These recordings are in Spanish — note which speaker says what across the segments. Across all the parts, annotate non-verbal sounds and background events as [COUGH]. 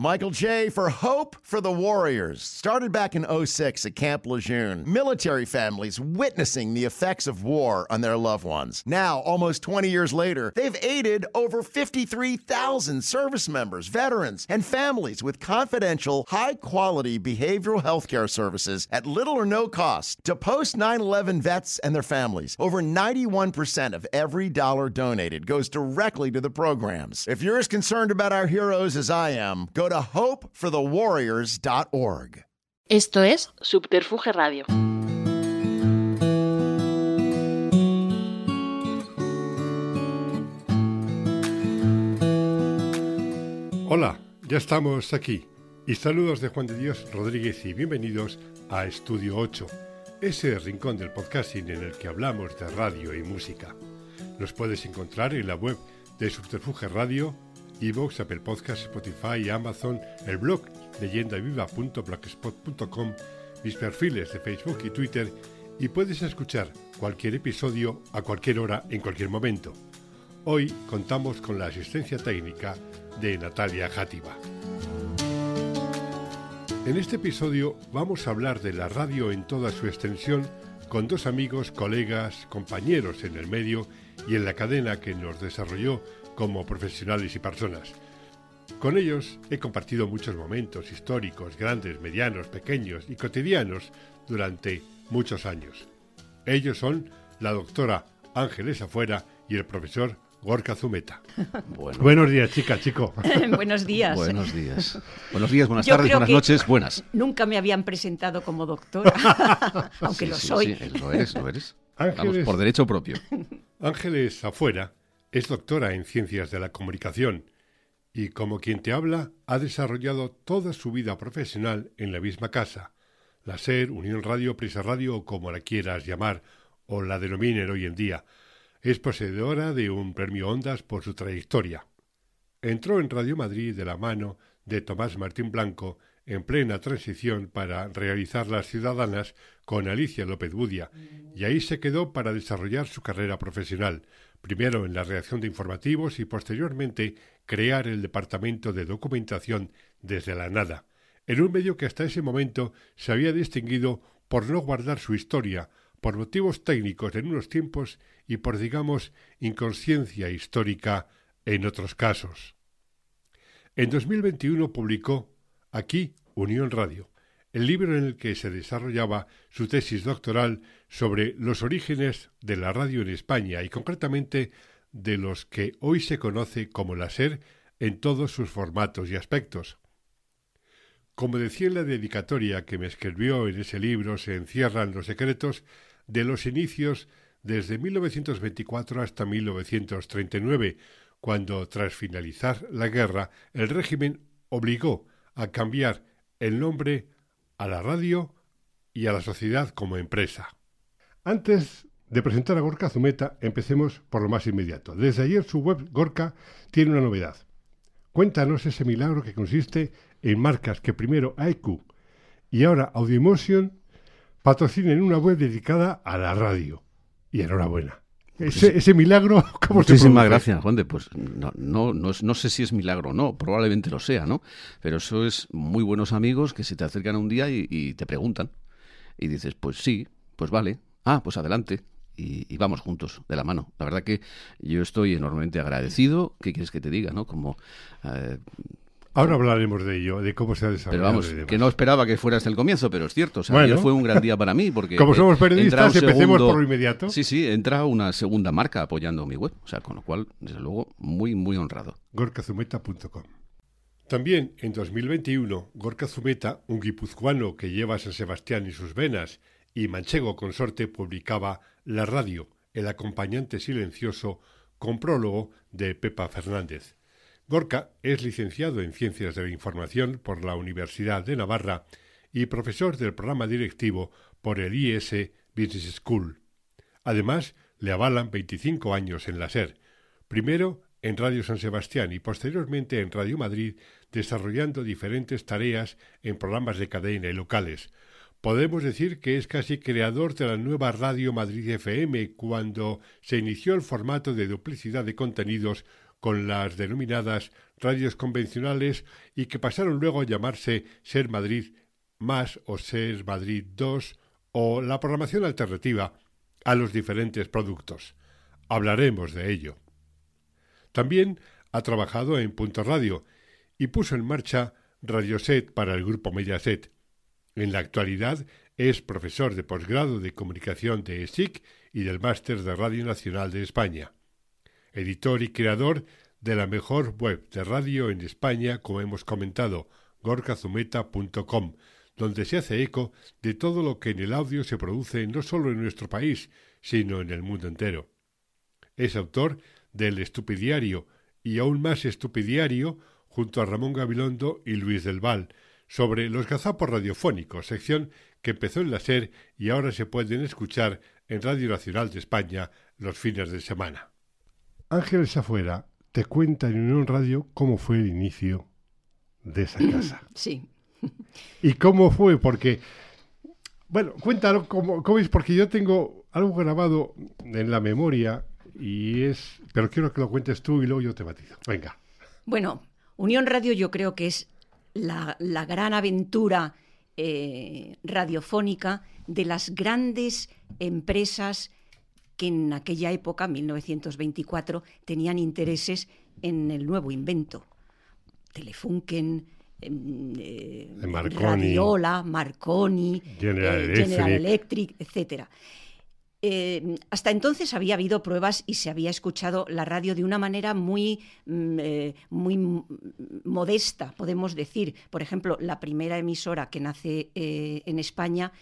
Speaker 1: Michael J. for Hope for the Warriors. Started back in 06 at Camp Lejeune. Military families witnessing the effects of war on their loved ones. Now, almost 20 years later, they've aided over 53,000 service members, veterans, and families with confidential, high quality behavioral health care services at little or no cost to post 9 11 vets and their families. Over 91% of every dollar donated goes directly to the programs. If you're as concerned about our heroes as I am, go to hopeforthewarriors.org.
Speaker 2: Esto es Subterfuge Radio.
Speaker 3: Hola, ya estamos aquí. Y saludos de Juan de Dios Rodríguez y bienvenidos a Estudio 8, ese rincón del podcasting en el que hablamos de radio y música. Nos puedes encontrar en la web de Subterfuge Radio Evox, Apple Podcast, Spotify, Amazon, el blog leyendaviva.blogspot.com, mis perfiles de Facebook y Twitter y puedes escuchar cualquier episodio a cualquier hora en cualquier momento. Hoy contamos con la asistencia técnica de Natalia Játiva. En este episodio vamos a hablar de la radio en toda su extensión con dos amigos, colegas, compañeros en el medio y en la cadena que nos desarrolló como profesionales y personas. Con ellos he compartido muchos momentos históricos, grandes, medianos, pequeños y cotidianos durante muchos años. Ellos son la doctora Ángeles Afuera y el profesor Gorka Zumeta. [LAUGHS] Buenos días, chica, chico. [LAUGHS]
Speaker 4: Buenos días.
Speaker 5: Buenos días. Buenos días, buenas tardes, buenas noches, buenas.
Speaker 4: Nunca me habían presentado como doctora, [LAUGHS] aunque lo soy.
Speaker 5: Sí, lo eres, lo eres. Ángeles, por derecho propio.
Speaker 3: Ángeles Afuera es doctora en Ciencias de la Comunicación y, como quien te habla, ha desarrollado toda su vida profesional en la misma casa, la SER, Unión Radio, Prisa Radio o como la quieras llamar o la denominen hoy en día. Es poseedora de un premio Ondas por su trayectoria. Entró en Radio Madrid de la mano de Tomás Martín Blanco en plena transición para realizar Las Ciudadanas con Alicia López Budia, y ahí se quedó para desarrollar su carrera profesional, primero en la redacción de informativos y posteriormente crear el departamento de documentación desde la nada, en un medio que hasta ese momento se había distinguido por no guardar su historia, por motivos técnicos en unos tiempos y por, digamos, inconsciencia histórica en otros casos. En 2021 publicó Aquí, Unión Radio, el libro en el que se desarrollaba su tesis doctoral sobre los orígenes de la radio en España y concretamente de los que hoy se conoce como la SER en todos sus formatos y aspectos. Como decía en la dedicatoria que me escribió en ese libro, se encierran los secretos de los inicios desde 1924 hasta 1939, cuando, tras finalizar la guerra, el régimen obligó a cambiar el nombre a la radio y a la sociedad como empresa. Antes de presentar a Gorka Zumeta, empecemos por lo más inmediato. Desde ayer su web Gorka tiene una novedad. Cuéntanos ese milagro que consiste en marcas que primero IQ y ahora Audiomotion patrocinen una web dedicada a la radio. Y enhorabuena. Pues ese, milagro, [LAUGHS]
Speaker 5: ¿cómo Muchísimas gracias, Juan de. Pues no, no, no, no, sé si es milagro o no, probablemente lo sea, ¿no? Pero eso es muy buenos amigos que se te acercan un día y, te preguntan. Y dices, pues sí, pues vale, ah, pues adelante. Y, vamos juntos, de la mano. La verdad que yo estoy enormemente agradecido. ¿Qué quieres que te diga, no? Como eh,
Speaker 3: Ahora hablaremos de ello, de cómo se ha desarrollado.
Speaker 5: Pero vamos, que no esperaba que fuera hasta el comienzo, pero es cierto. O sea, ayer fue un gran día para mí porque... [LAUGHS]
Speaker 3: Como somos periodistas, empecemos por lo inmediato.
Speaker 5: Sí, sí, entra una segunda marca apoyando mi web. O sea, con lo cual, desde luego, muy, muy honrado.
Speaker 3: gorkazumeta.com También en 2021, Gorka Zumeta, un guipuzcoano que lleva a San Sebastián en sus venas y manchego consorte, publicaba La Radio, el acompañante silencioso, con prólogo de Pepa Fernández. Gorka es licenciado en Ciencias de la Información por la Universidad de Navarra y profesor del programa directivo por el IS Business School. Además, le avalan 25 años en la SER, primero en Radio San Sebastián y posteriormente en Radio Madrid, desarrollando diferentes tareas en programas de cadena y locales. Podemos decir que es casi creador de la nueva Radio Madrid FM cuando se inició el formato de duplicidad de contenidos con las denominadas radios convencionales y que pasaron luego a llamarse Ser Madrid más o Ser Madrid 2 o la programación alternativa a los diferentes productos. Hablaremos de ello. También ha trabajado en Punto Radio y puso en marcha Radioset para el grupo Mediaset. En la actualidad es profesor de posgrado de comunicación de ESIC y del Máster de Radio Nacional de España. Editor y creador de la mejor web de radio en España, como hemos comentado, gorkazumeta.com, donde se hace eco de todo lo que en el audio se produce no solo en nuestro país, sino en el mundo entero. Es autor del Estupidiario y aún más Estupidiario junto a Ramón Gabilondo y Luis del Val, sobre los gazapos radiofónicos, sección que empezó en la SER y ahora se pueden escuchar en Radio Nacional de España los fines de semana. Ángeles Afuera te cuenta en Unión Radio cómo fue el inicio de esa [CLEARS THROAT] casa.
Speaker 4: Sí.
Speaker 3: ¿Y cómo fue? Porque, bueno, cuéntalo cómo, cómo es, porque yo tengo algo grabado en la memoria y es, pero quiero que lo cuentes tú y luego yo te batizo. Venga.
Speaker 4: Bueno, Unión Radio yo creo que es la, gran aventura eh, radiofónica de las grandes empresas que en aquella época, 1924, tenían intereses en el nuevo invento. Telefunken, em, eh, Radiola, Marconi,
Speaker 3: General, eh, General
Speaker 4: Electric, etcétera. Eh, hasta entonces había habido pruebas y se había escuchado la radio de una manera muy, mm, eh, muy modesta, podemos decir. Por ejemplo, la primera emisora que nace eh, en España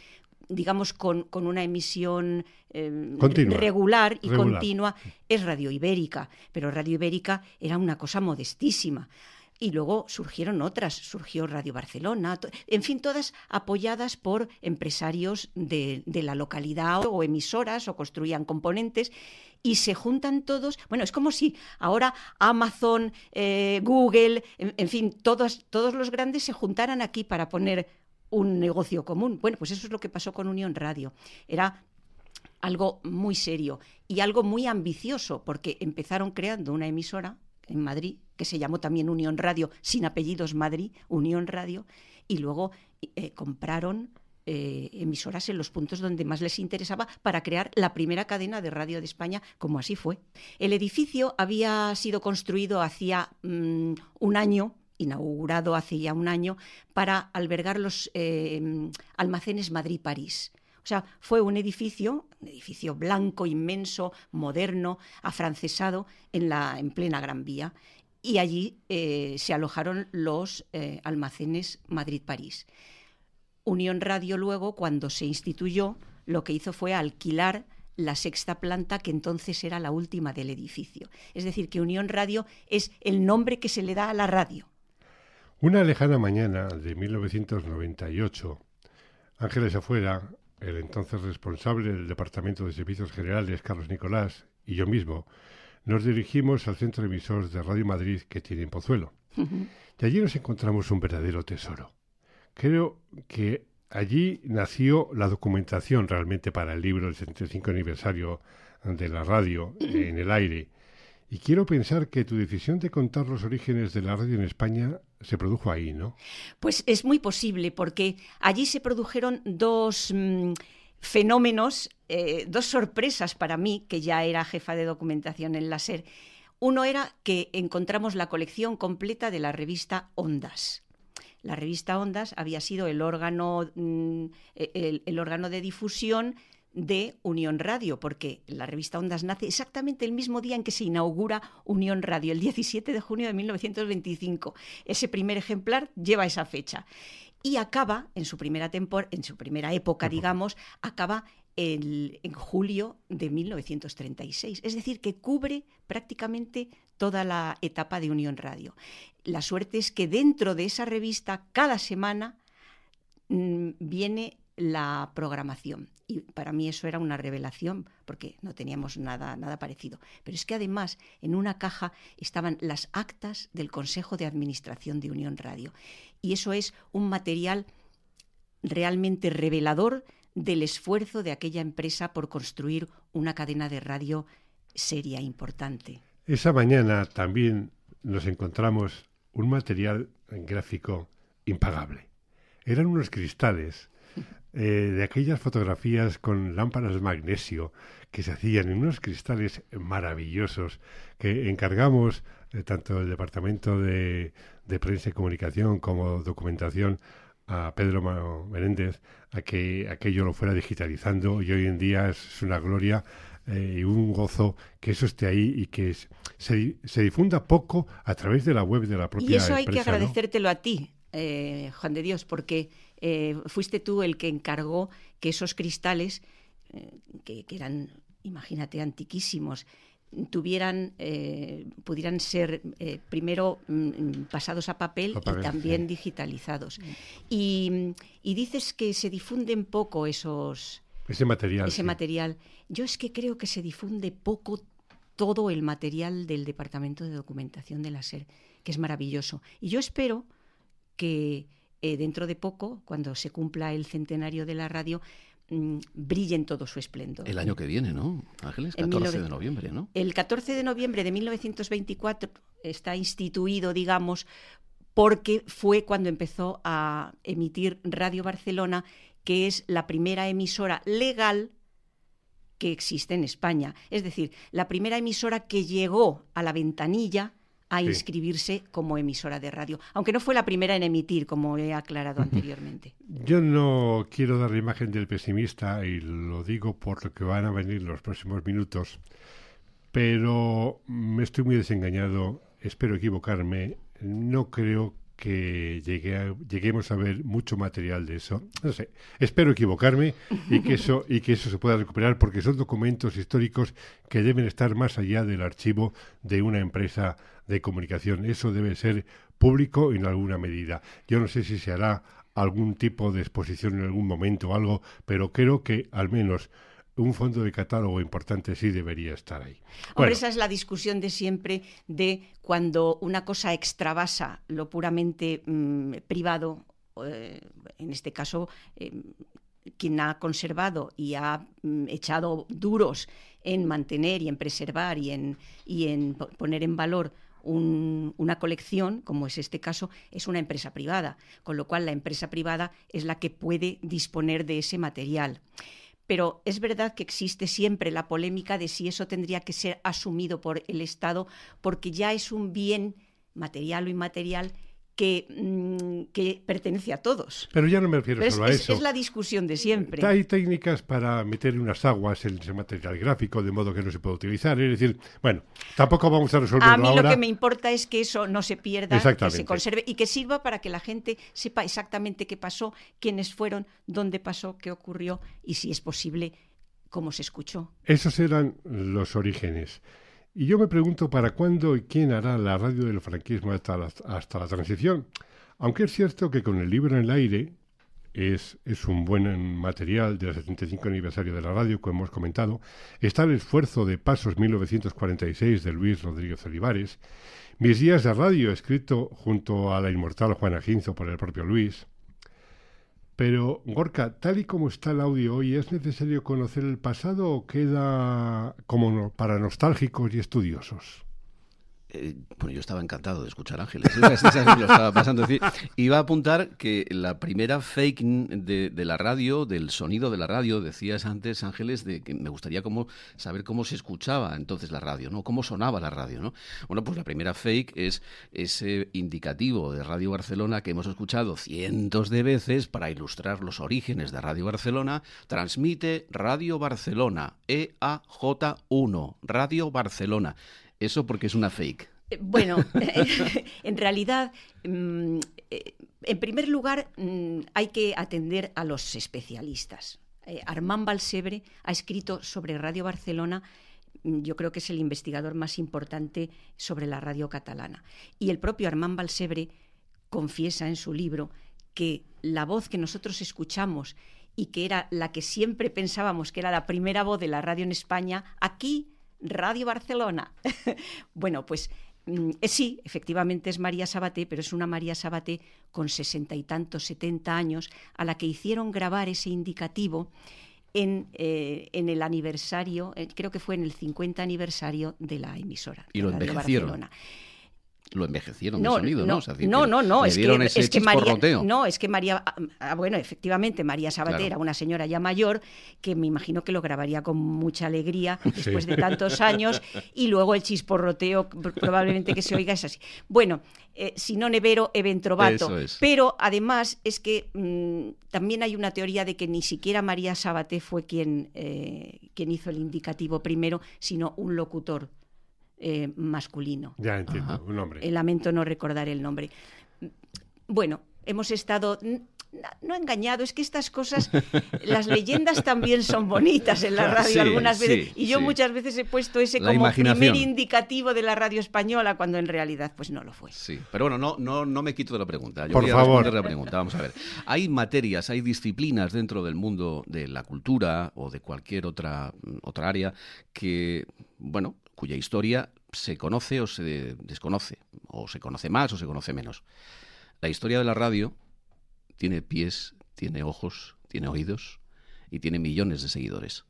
Speaker 4: digamos, con, una emisión regular y continua, es Radio Ibérica. Pero Radio Ibérica era una cosa modestísima. Y luego surgieron otras, surgió Radio Barcelona, en fin, todas apoyadas por empresarios de, la localidad o emisoras o construían componentes y se juntan todos, bueno, es como si ahora Amazon, eh, Google, en, fin, todos, todos los grandes se juntaran aquí para poner un negocio común. Bueno, pues eso es lo que pasó con Unión Radio. Era algo muy serio y algo muy ambicioso, porque empezaron creando una emisora en Madrid, que se llamó también Unión Radio, sin apellidos Madrid, Unión Radio, y luego eh, compraron eh, emisoras en los puntos donde más les interesaba para crear la primera cadena de radio de España, como así fue. El edificio había sido construido hacía mm, un año, inaugurado hace ya un año, para albergar los eh, almacenes Madrid-París. O sea, fue un edificio, un edificio blanco, inmenso, moderno, afrancesado, en, la, en plena Gran Vía. Y allí eh, se alojaron los eh, almacenes Madrid-París. Unión Radio luego, cuando se instituyó, lo que hizo fue alquilar la sexta planta, que entonces era la última del edificio. Es decir, que Unión Radio es el nombre que se le da a la radio.
Speaker 3: Una lejana mañana de 1998, Ángeles Afuera el entonces responsable del Departamento de Servicios Generales, Carlos Nicolás, y yo mismo, nos dirigimos al centro emisor de Radio Madrid que tiene en Pozuelo. Y allí nos encontramos un verdadero tesoro. Creo que allí nació la documentación realmente para el libro del 75 aniversario de la radio en el aire. Y quiero pensar que tu decisión de contar los orígenes de la radio en España se produjo ahí, ¿no?
Speaker 4: Pues es muy posible, porque allí se produjeron dos mm, fenómenos, eh, dos sorpresas para mí, que ya era jefa de documentación en la SER. Uno era que encontramos la colección completa de la revista Ondas. La revista Ondas había sido el órgano, mm, el órgano de difusión de Unión Radio, porque la revista Ondas nace exactamente el mismo día en que se inaugura Unión Radio, el 17 de junio de 1925. Ese primer ejemplar lleva esa fecha. Y acaba, en su primera, en su primera época, digamos, acaba en julio de 1936. Es decir, que cubre prácticamente toda la etapa de Unión Radio. La suerte es que dentro de esa revista, cada semana, mm, viene la programación. Y para mí eso era una revelación, porque no teníamos nada, nada parecido. Pero es que además en una caja estaban las actas del Consejo de Administración de Unión Radio. Y eso es un material realmente revelador del esfuerzo de aquella empresa por construir una cadena de radio seria, importante.
Speaker 3: Esa mañana también nos encontramos un material gráfico impagable. Eran unos cristales eh, de aquellas fotografías con lámparas de magnesio que se hacían en unos cristales maravillosos que encargamos eh, tanto el Departamento de, Prensa y Comunicación como Documentación a Pedro Menéndez a que aquello lo fuera digitalizando y hoy en día es una gloria eh, y un gozo que eso esté ahí y que se, se, difunda poco a través de la web de la propia
Speaker 4: Y eso hay
Speaker 3: que
Speaker 4: agradecértelo a ti, eh, Juan de Dios, porque eh, fuiste tú el que encargó que esos cristales, que, eran, imagínate, antiquísimos, tuvieran pudieran ser primero mm, pasados a papel, y también digitalizados y, y, dices que se difunden poco esos
Speaker 3: ese material.
Speaker 4: Ese material. Yo es que creo que se difunde poco todo el material del Departamento de Documentación de la SER, que es maravilloso. Y yo espero que eh, dentro de poco, cuando se cumpla el centenario de la radio, mm, brille en todo su esplendor.
Speaker 5: El año que viene, ¿no? Ángeles, 14 de noviembre, ¿no?
Speaker 4: El 14 de noviembre de 1924 está instituido, digamos, porque fue cuando empezó a emitir Radio Barcelona que es la primera emisora legal que existe en España. Es decir, la primera emisora que llegó a la ventanilla a inscribirse como emisora de radio, aunque no fue la primera en emitir, como he aclarado anteriormente.
Speaker 3: Yo no quiero dar la imagen del pesimista y lo digo por lo que van a venir los próximos minutos, pero me estoy muy desengañado, espero equivocarme, no creo que lleguemos a ver mucho material de eso. No sé, espero equivocarme y que eso y que eso se pueda recuperar porque son documentos históricos que deben estar más allá del archivo de una empresa de comunicación. Eso debe ser público en alguna medida. Yo no sé si se hará algún tipo de exposición en algún momento o algo, pero creo que al menos un fondo de catálogo importante sí debería estar ahí.
Speaker 4: Hombre, esa es la discusión de siempre de cuando una cosa extravasa lo puramente mm, privado, eh, en este caso, eh, quien ha conservado y ha mm, echado duros en mantener y en preservar y en, y en poner en valor una colección, como es este caso, es una empresa privada, con lo cual la empresa privada es la que puede disponer de ese material pero es verdad que existe siempre la polémica de si eso tendría que ser asumido por el Estado, porque ya es un bien material o inmaterial que, mm, que, pertenece a todos.
Speaker 3: Pero ya no me refiero solo a eso.
Speaker 4: Es la discusión de siempre.
Speaker 3: Hay técnicas para meter unas aguas en ese material gráfico de modo que no se pueda utilizar. Es decir, bueno, tampoco vamos a resolverlo
Speaker 4: A mí
Speaker 3: lo
Speaker 4: que me importa es que eso no se pierda, que se conserve y que sirva para que la gente sepa exactamente qué pasó, quiénes fueron, dónde pasó, qué ocurrió y si es posible, cómo se escuchó.
Speaker 3: Esos eran los orígenes. Y yo me pregunto para cuándo y quién hará la radio del franquismo hasta la, transición. Aunque es cierto que con el libro en el aire es, es un buen material del 75 aniversario de la radio, como hemos comentado, está el esfuerzo de Pasos 1946 de Luis Rodríguez Olivares, Mis días de radio, escrito junto a la inmortal Juana Ginzo por el propio Luis, pero, Gorka, tal y como está el audio hoy, ¿es necesario conocer el pasado o queda como para nostálgicos y estudiosos?
Speaker 5: Eh, bueno, yo estaba encantado de escuchar Ángeles. [LAUGHS] lo estaba pasando. iba a apuntar que la primera fake de, la radio, del sonido de la radio, decías antes, Ángeles, de que me gustaría saber cómo se escuchaba entonces la radio, ¿no? Cómo sonaba la radio, ¿no? Bueno, pues la primera fake es ese indicativo de Radio Barcelona que hemos escuchado cientos de veces para ilustrar los orígenes de Radio Barcelona. Transmite Radio Barcelona, EAJ1, Radio Barcelona. Eso porque es una fake.
Speaker 4: Eh, bueno, [LAUGHS] en realidad, mm, eh, en primer lugar, mm, hay que atender a los especialistas. Eh, Armand Balsebre ha escrito sobre Radio Barcelona mm, yo creo que es el investigador más importante sobre la radio catalana. Y el propio Armand Balsebre confiesa en su libro que la voz que nosotros escuchamos y que era la que siempre pensábamos que era la primera voz de la radio en España, aquí Radio Barcelona. [LAUGHS] bueno, pues mm, eh, sí, efectivamente es María Sabaté, pero es una María Sabaté con sesenta y tantos, setenta años, a la que hicieron grabar ese indicativo en, eh, en el aniversario, eh, creo que fue en el 50 aniversario de la emisora.
Speaker 5: Y lo envejecieron.
Speaker 4: Barcelona.
Speaker 5: Lo envejecieron ¿no? O sea, decir,
Speaker 4: no, no, no,
Speaker 5: le
Speaker 4: es que, es María, no, es que María, ah, bueno, efectivamente, María Sabater
Speaker 5: Claro.
Speaker 4: era una señora ya mayor que me imagino que lo grabaría con mucha alegría [LAUGHS] después de tantos años y luego el chisporroteo pr- probablemente que se oiga es así. Bueno, eh, si no nevero, eventrovato.
Speaker 5: Es.
Speaker 4: Pero además es que mm, también hay una teoría de que ni siquiera María Sabaté fue quien, eh, quien hizo el indicativo primero, sino un locutor eh, masculino.
Speaker 3: Ya entiendo,
Speaker 5: Ajá.
Speaker 3: un hombre.
Speaker 4: Eh, lamento no recordar el nombre. Bueno, hemos estado... No engañado, es que estas cosas, [LAUGHS] las leyendas también son bonitas en la radio
Speaker 5: Sí,
Speaker 4: algunas veces.
Speaker 5: sí,
Speaker 4: y yo
Speaker 5: sí.
Speaker 4: muchas veces he puesto ese
Speaker 5: La
Speaker 4: como primer indicativo de la radio española, cuando en realidad pues no lo fue.
Speaker 5: Sí, pero bueno, no, no, no me quito de la pregunta. Yo
Speaker 3: Por
Speaker 5: voy a
Speaker 3: favor.
Speaker 5: responder la pregunta. Vamos a ver. Hay materias, hay disciplinas dentro del mundo de la cultura o de cualquier otra, otra área que, bueno, cuya historia se conoce o se desconoce, o se conoce más o se conoce menos. La historia de la radio tiene pies, tiene ojos, tiene oídos y tiene millones de seguidores.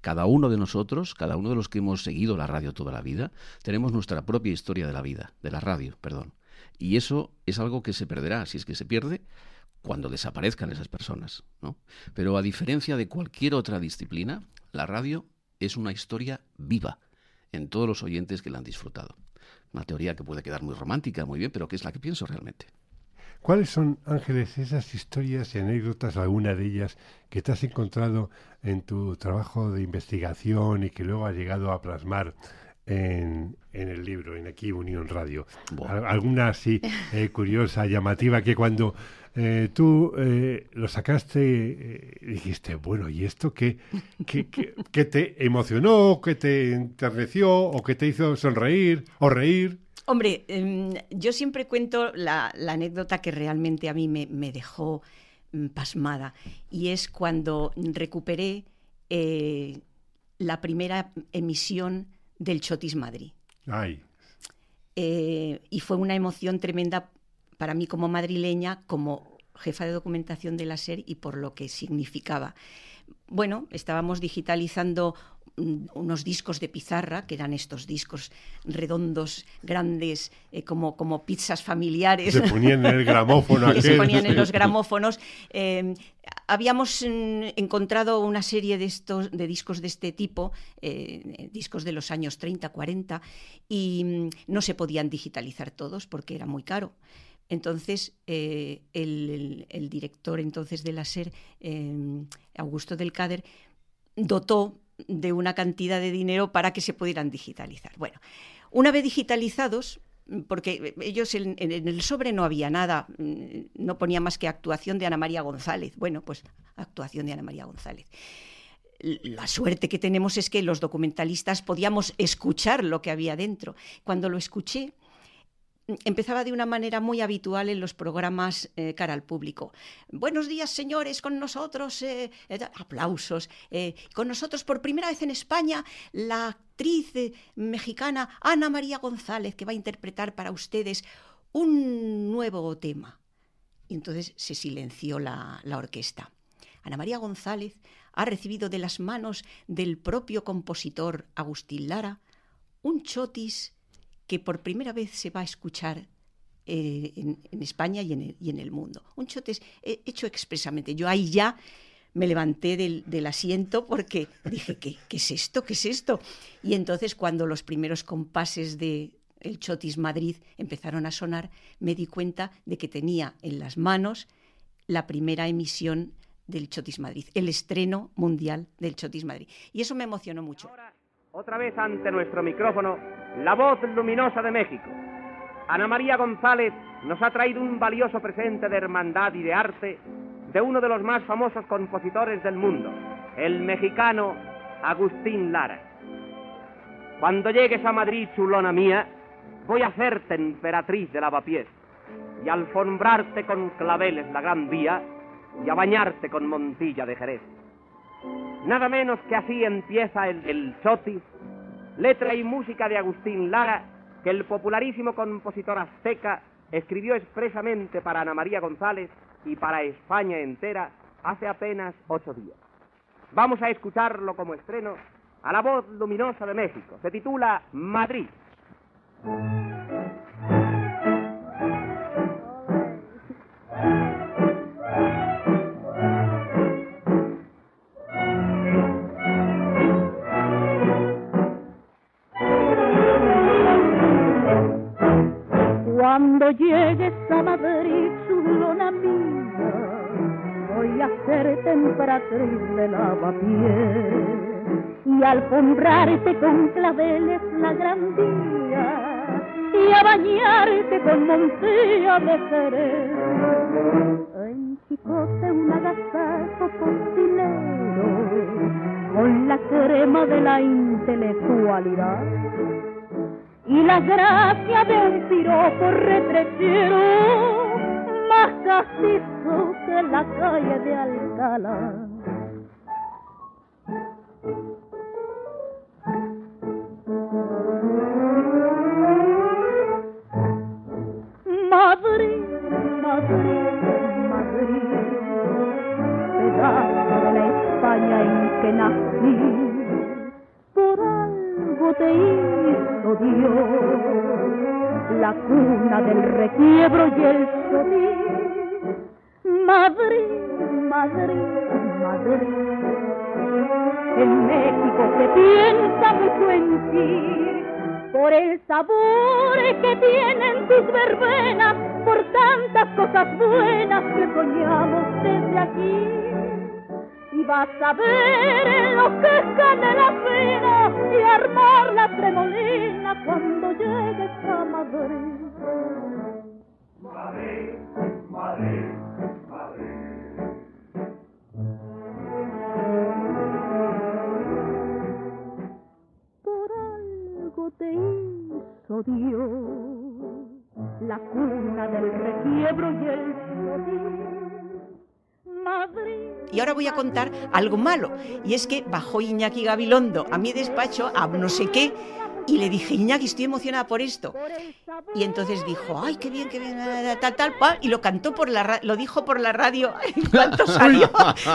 Speaker 5: Cada uno de nosotros, cada uno de los que hemos seguido la radio toda la vida, tenemos nuestra propia historia de la vida, de la radio, perdón. Y eso es algo que se perderá, si es que se pierde, cuando desaparezcan esas personas. ¿no? Pero a diferencia de cualquier otra disciplina, la radio es una historia viva en todos los oyentes que la han disfrutado. Una teoría que puede quedar muy romántica, muy bien, pero que es la que pienso realmente.
Speaker 3: ¿Cuáles son, Ángeles, esas historias y anécdotas, alguna de ellas, que te has encontrado en tu trabajo de investigación y que luego has llegado a plasmar en, en el libro, en aquí Unión Radio? ¿Alguna así eh, curiosa, llamativa, que cuando eh, tú eh, lo sacaste eh, dijiste, bueno, ¿y esto qué, qué, qué- qué te emocionó, qué te enterneció o qué te hizo sonreír o reír?
Speaker 4: Hombre, em, yo siempre cuento la, la anécdota que realmente a mí me, me dejó mm, pasmada y es cuando recuperé eh, la primera emisión del Chotis Madrid.
Speaker 3: Ay,
Speaker 4: Eh, y fue una emoción tremenda para mí como madrileña, como jefa de documentación de la SER y por lo que significaba. Bueno, estábamos digitalizando unos discos de pizarra, que eran estos discos redondos, grandes, eh, como, como pizzas familiares
Speaker 3: se ponían en el gramófono [LAUGHS]
Speaker 4: que se ponían en los gramófonos. Eh, habíamos mm, encontrado una serie de estos de discos de este tipo, eh, discos de los años 30, 40, y mm, no se podían digitalizar todos porque era muy caro. Entonces, eh, el, el- el director entonces de la SER, eh, Augusto del Cader, dotó de una cantidad de dinero para que se pudieran digitalizar. Bueno, una vez digitalizados, porque ellos en, el sobre no había nada, mm, no ponía más que actuación de Ana María González. Bueno, pues actuación de Ana María González. La suerte que tenemos es que los documentalistas podíamos escuchar lo que había dentro. Cuando lo escuché, empezaba de una manera muy habitual en los programas eh, cara al público. Buenos días, señores, con nosotros, eh, eh, aplausos. con nosotros por primera vez en España la actriz mexicana Ana María González, que va a interpretar para ustedes un nuevo tema. Y entonces se silenció la, la orquesta. Ana María González ha recibido de las manos del propio compositor Agustín Lara un chotis que por primera vez se va a escuchar eh, en, España y en, el, y en el mundo. Un chotis eh, hecho expresamente. Yo ahí ya me levanté del, asiento porque dije, ¿qué, ¿qué es esto? ¿Qué es esto? Y entonces cuando los primeros compases de el Chotis Madrid empezaron a sonar, me di cuenta de que tenía en las manos la primera emisión del Chotis Madrid, el estreno mundial del Chotis Madrid. Y eso me emocionó mucho.
Speaker 6: Otra vez ante nuestro micrófono, la voz luminosa de México. Ana María González nos ha traído un valioso presente de hermandad y de arte de uno de los más famosos compositores del mundo, el mexicano Agustín Lara. Cuando llegues a Madrid, chulona mía, voy a hacerte emperatriz de lavapiés y alfombrarte con claveles la gran vía y a bañarte con montilla de Jerez. Nada menos que así empieza el, el Chotis, letra y música de Agustín Lara, que el popularísimo compositor azteca escribió expresamente para Ana María González y para España entera hace apenas ocho días. vamos a escucharlo como estreno a la voz luminosa de México. Se titula Madrid.
Speaker 7: Cuando llegues a Madrid, luna mía, voy a ser temperatriz de lavapiés y alfombrarte con claveles la gran día y a bañarte con montilla de Jerez. En Chicote un agasajo cocinero con la crema de la intelectualidad y la gracia de un piropo retrechero más castizo que la calle de Alcalá. La cuna del requiebro y el sodí. Madrid, Madrid, Madrid, en México se piensa mucho en ti por el sabor que tienen tus verbenas, por tantas cosas buenas que soñamos desde aquí. Vas a ver lo que es la pena y armar la tremolina cuando llegues a Madrid. Madrid, Madrid, Madrid. te hizo Dios, la cuna del requiebro y el Madrid.
Speaker 4: Y ahora voy a contar algo malo, y es que bajó Iñaki Gabilondo a mi despacho a no sé qué, y le dije, Iñaki, estoy emocionada por esto. Y entonces dijo, ay, qué bien, qué bien, tal, tal, y lo cantó por la lo dijo por la radio [LAUGHS] en cuanto [LAUGHS] salió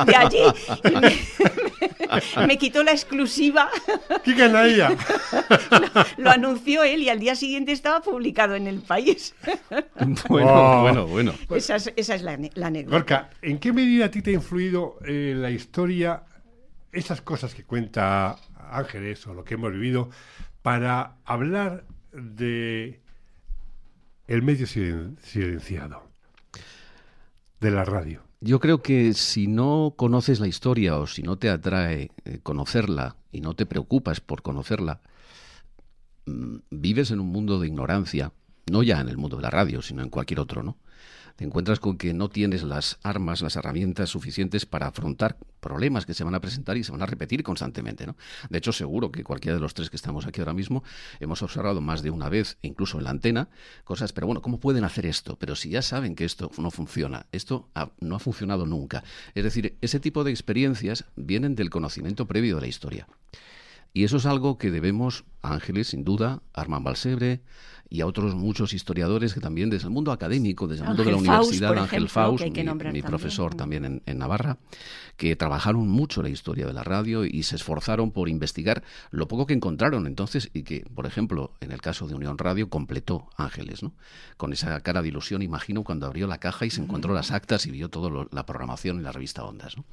Speaker 4: de allí. [LAUGHS] me, quitó la exclusiva.
Speaker 3: ¡Qué canalla!
Speaker 4: lo, lo, anunció él y al día siguiente estaba publicado en El País.
Speaker 5: bueno, bueno, bueno.
Speaker 4: Esa es, esa es la, la, anécdota.
Speaker 3: Gorka, ¿en qué medida a ti te ha influido eh, la historia, esas cosas que cuenta Ángeles o lo que hemos vivido, para hablar de el medio silenciado, de la radio?
Speaker 5: Yo creo que si no conoces la historia o si no te atrae eh, conocerla y no te preocupas por conocerla, mm, vives en un mundo de ignorancia, no ya en el mundo de la radio, sino en cualquier otro, ¿no? te encuentras con que no tienes las armas, las herramientas suficientes para afrontar problemas que se van a presentar y se van a repetir constantemente. ¿no? De hecho, seguro que cualquiera de los tres que estamos aquí ahora mismo hemos observado más de una vez, incluso en la antena, cosas, pero bueno, ¿cómo pueden hacer esto? Pero si ya saben que esto no funciona, esto no ha funcionado nunca. Es decir, ese tipo de experiencias vienen del conocimiento previo de la historia. Y eso es algo que debemos a Ángeles, sin duda, a Armand Balsebre, y a otros muchos historiadores que también desde el mundo académico, desde el mundo de la universidad, Ángel Faust, mi, profesor también en, Navarra, que trabajaron mucho la historia de la radio y se esforzaron por investigar lo poco que encontraron entonces y que, por ejemplo, en el caso de Unión Radio completó Ángeles, ¿no? Con esa cara de ilusión, imagino, cuando abrió la caja y se encontró las actas y vio toda la programación en la revista Ondas, ¿no?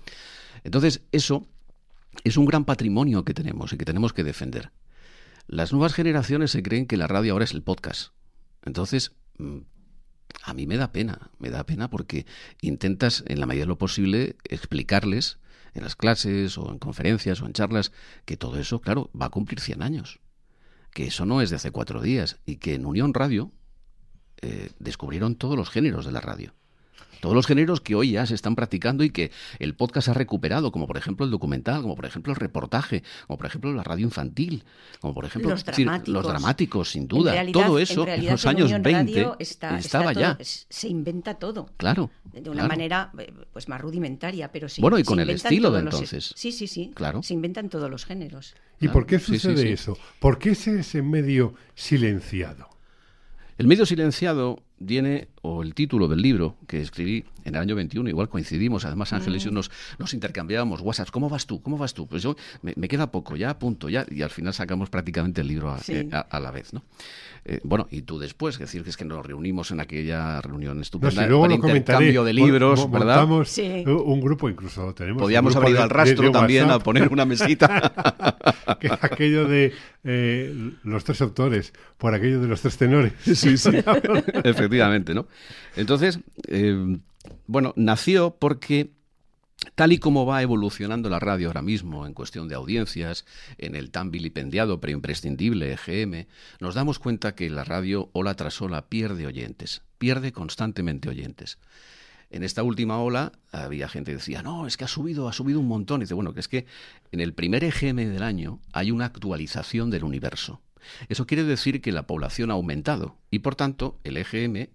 Speaker 5: Entonces, eso es un gran patrimonio que tenemos y que tenemos que defender. Las nuevas generaciones se creen que la radio ahora es el podcast. Entonces, mm, a mí me da pena, me da pena porque intentas, en la medida de lo posible, explicarles en las clases o en conferencias o en charlas que todo eso, claro, va a cumplir 100 años. Que eso no es de hace cuatro días y que en Unión Radio eh, descubrieron todos los géneros de la radio. Todos los géneros que hoy ya se están practicando y que el podcast ha recuperado, como por ejemplo el documental, como por ejemplo el reportaje, como por ejemplo la radio infantil, como por ejemplo
Speaker 4: los dramáticos,
Speaker 5: los dramáticos sin duda. todo eso en, los años 20 estaba ya.
Speaker 4: Se inventa todo.
Speaker 5: Claro.
Speaker 4: De una manera eh, pues más rudimentaria, pero sí.
Speaker 5: Bueno, y con el estilo de entonces.
Speaker 4: sí, sí, sí. Claro. Se inventan todos los géneros.
Speaker 3: ¿Y por qué sucede eso? ¿Por qué es ese medio silenciado?
Speaker 5: El medio silenciado viene, o el título del libro que escribí en el año 21, igual coincidimos, además Ángeles y yo nos, nos intercambiábamos WhatsApp, ¿cómo vas tú? ¿Cómo vas tú? Pues yo, me, queda poco, ya a punto, ya, y al final sacamos prácticamente el libro a, eh, la vez, ¿no? Eh, bueno, y tú después, es decir, que es que nos reunimos en aquella reunión estupenda
Speaker 3: no, luego
Speaker 5: intercambio de libros, ¿verdad?
Speaker 3: un grupo incluso, tenemos
Speaker 5: Podíamos haber ido al rastro también a poner una mesita. [LAUGHS] [LAUGHS]
Speaker 3: aquello de eh, los tres autores, por aquello de los tres tenores.
Speaker 5: Sí, sí, [LAUGHS] efectivamente, ¿no? Entonces, eh, bueno, nació porque Tal y como va evolucionando la radio ahora mismo en cuestión de audiencias, en el tan vilipendiado pero imprescindible EGM, nos damos cuenta que la radio ola tras ola pierde oyentes, pierde constantemente oyentes. En esta última ola había gente que decía, no, es que ha subido, ha subido un montón. Y dice, bueno, que es que en el primer EGM del año hay una actualización del universo. Eso quiere decir que la población ha aumentado y por tanto el EGM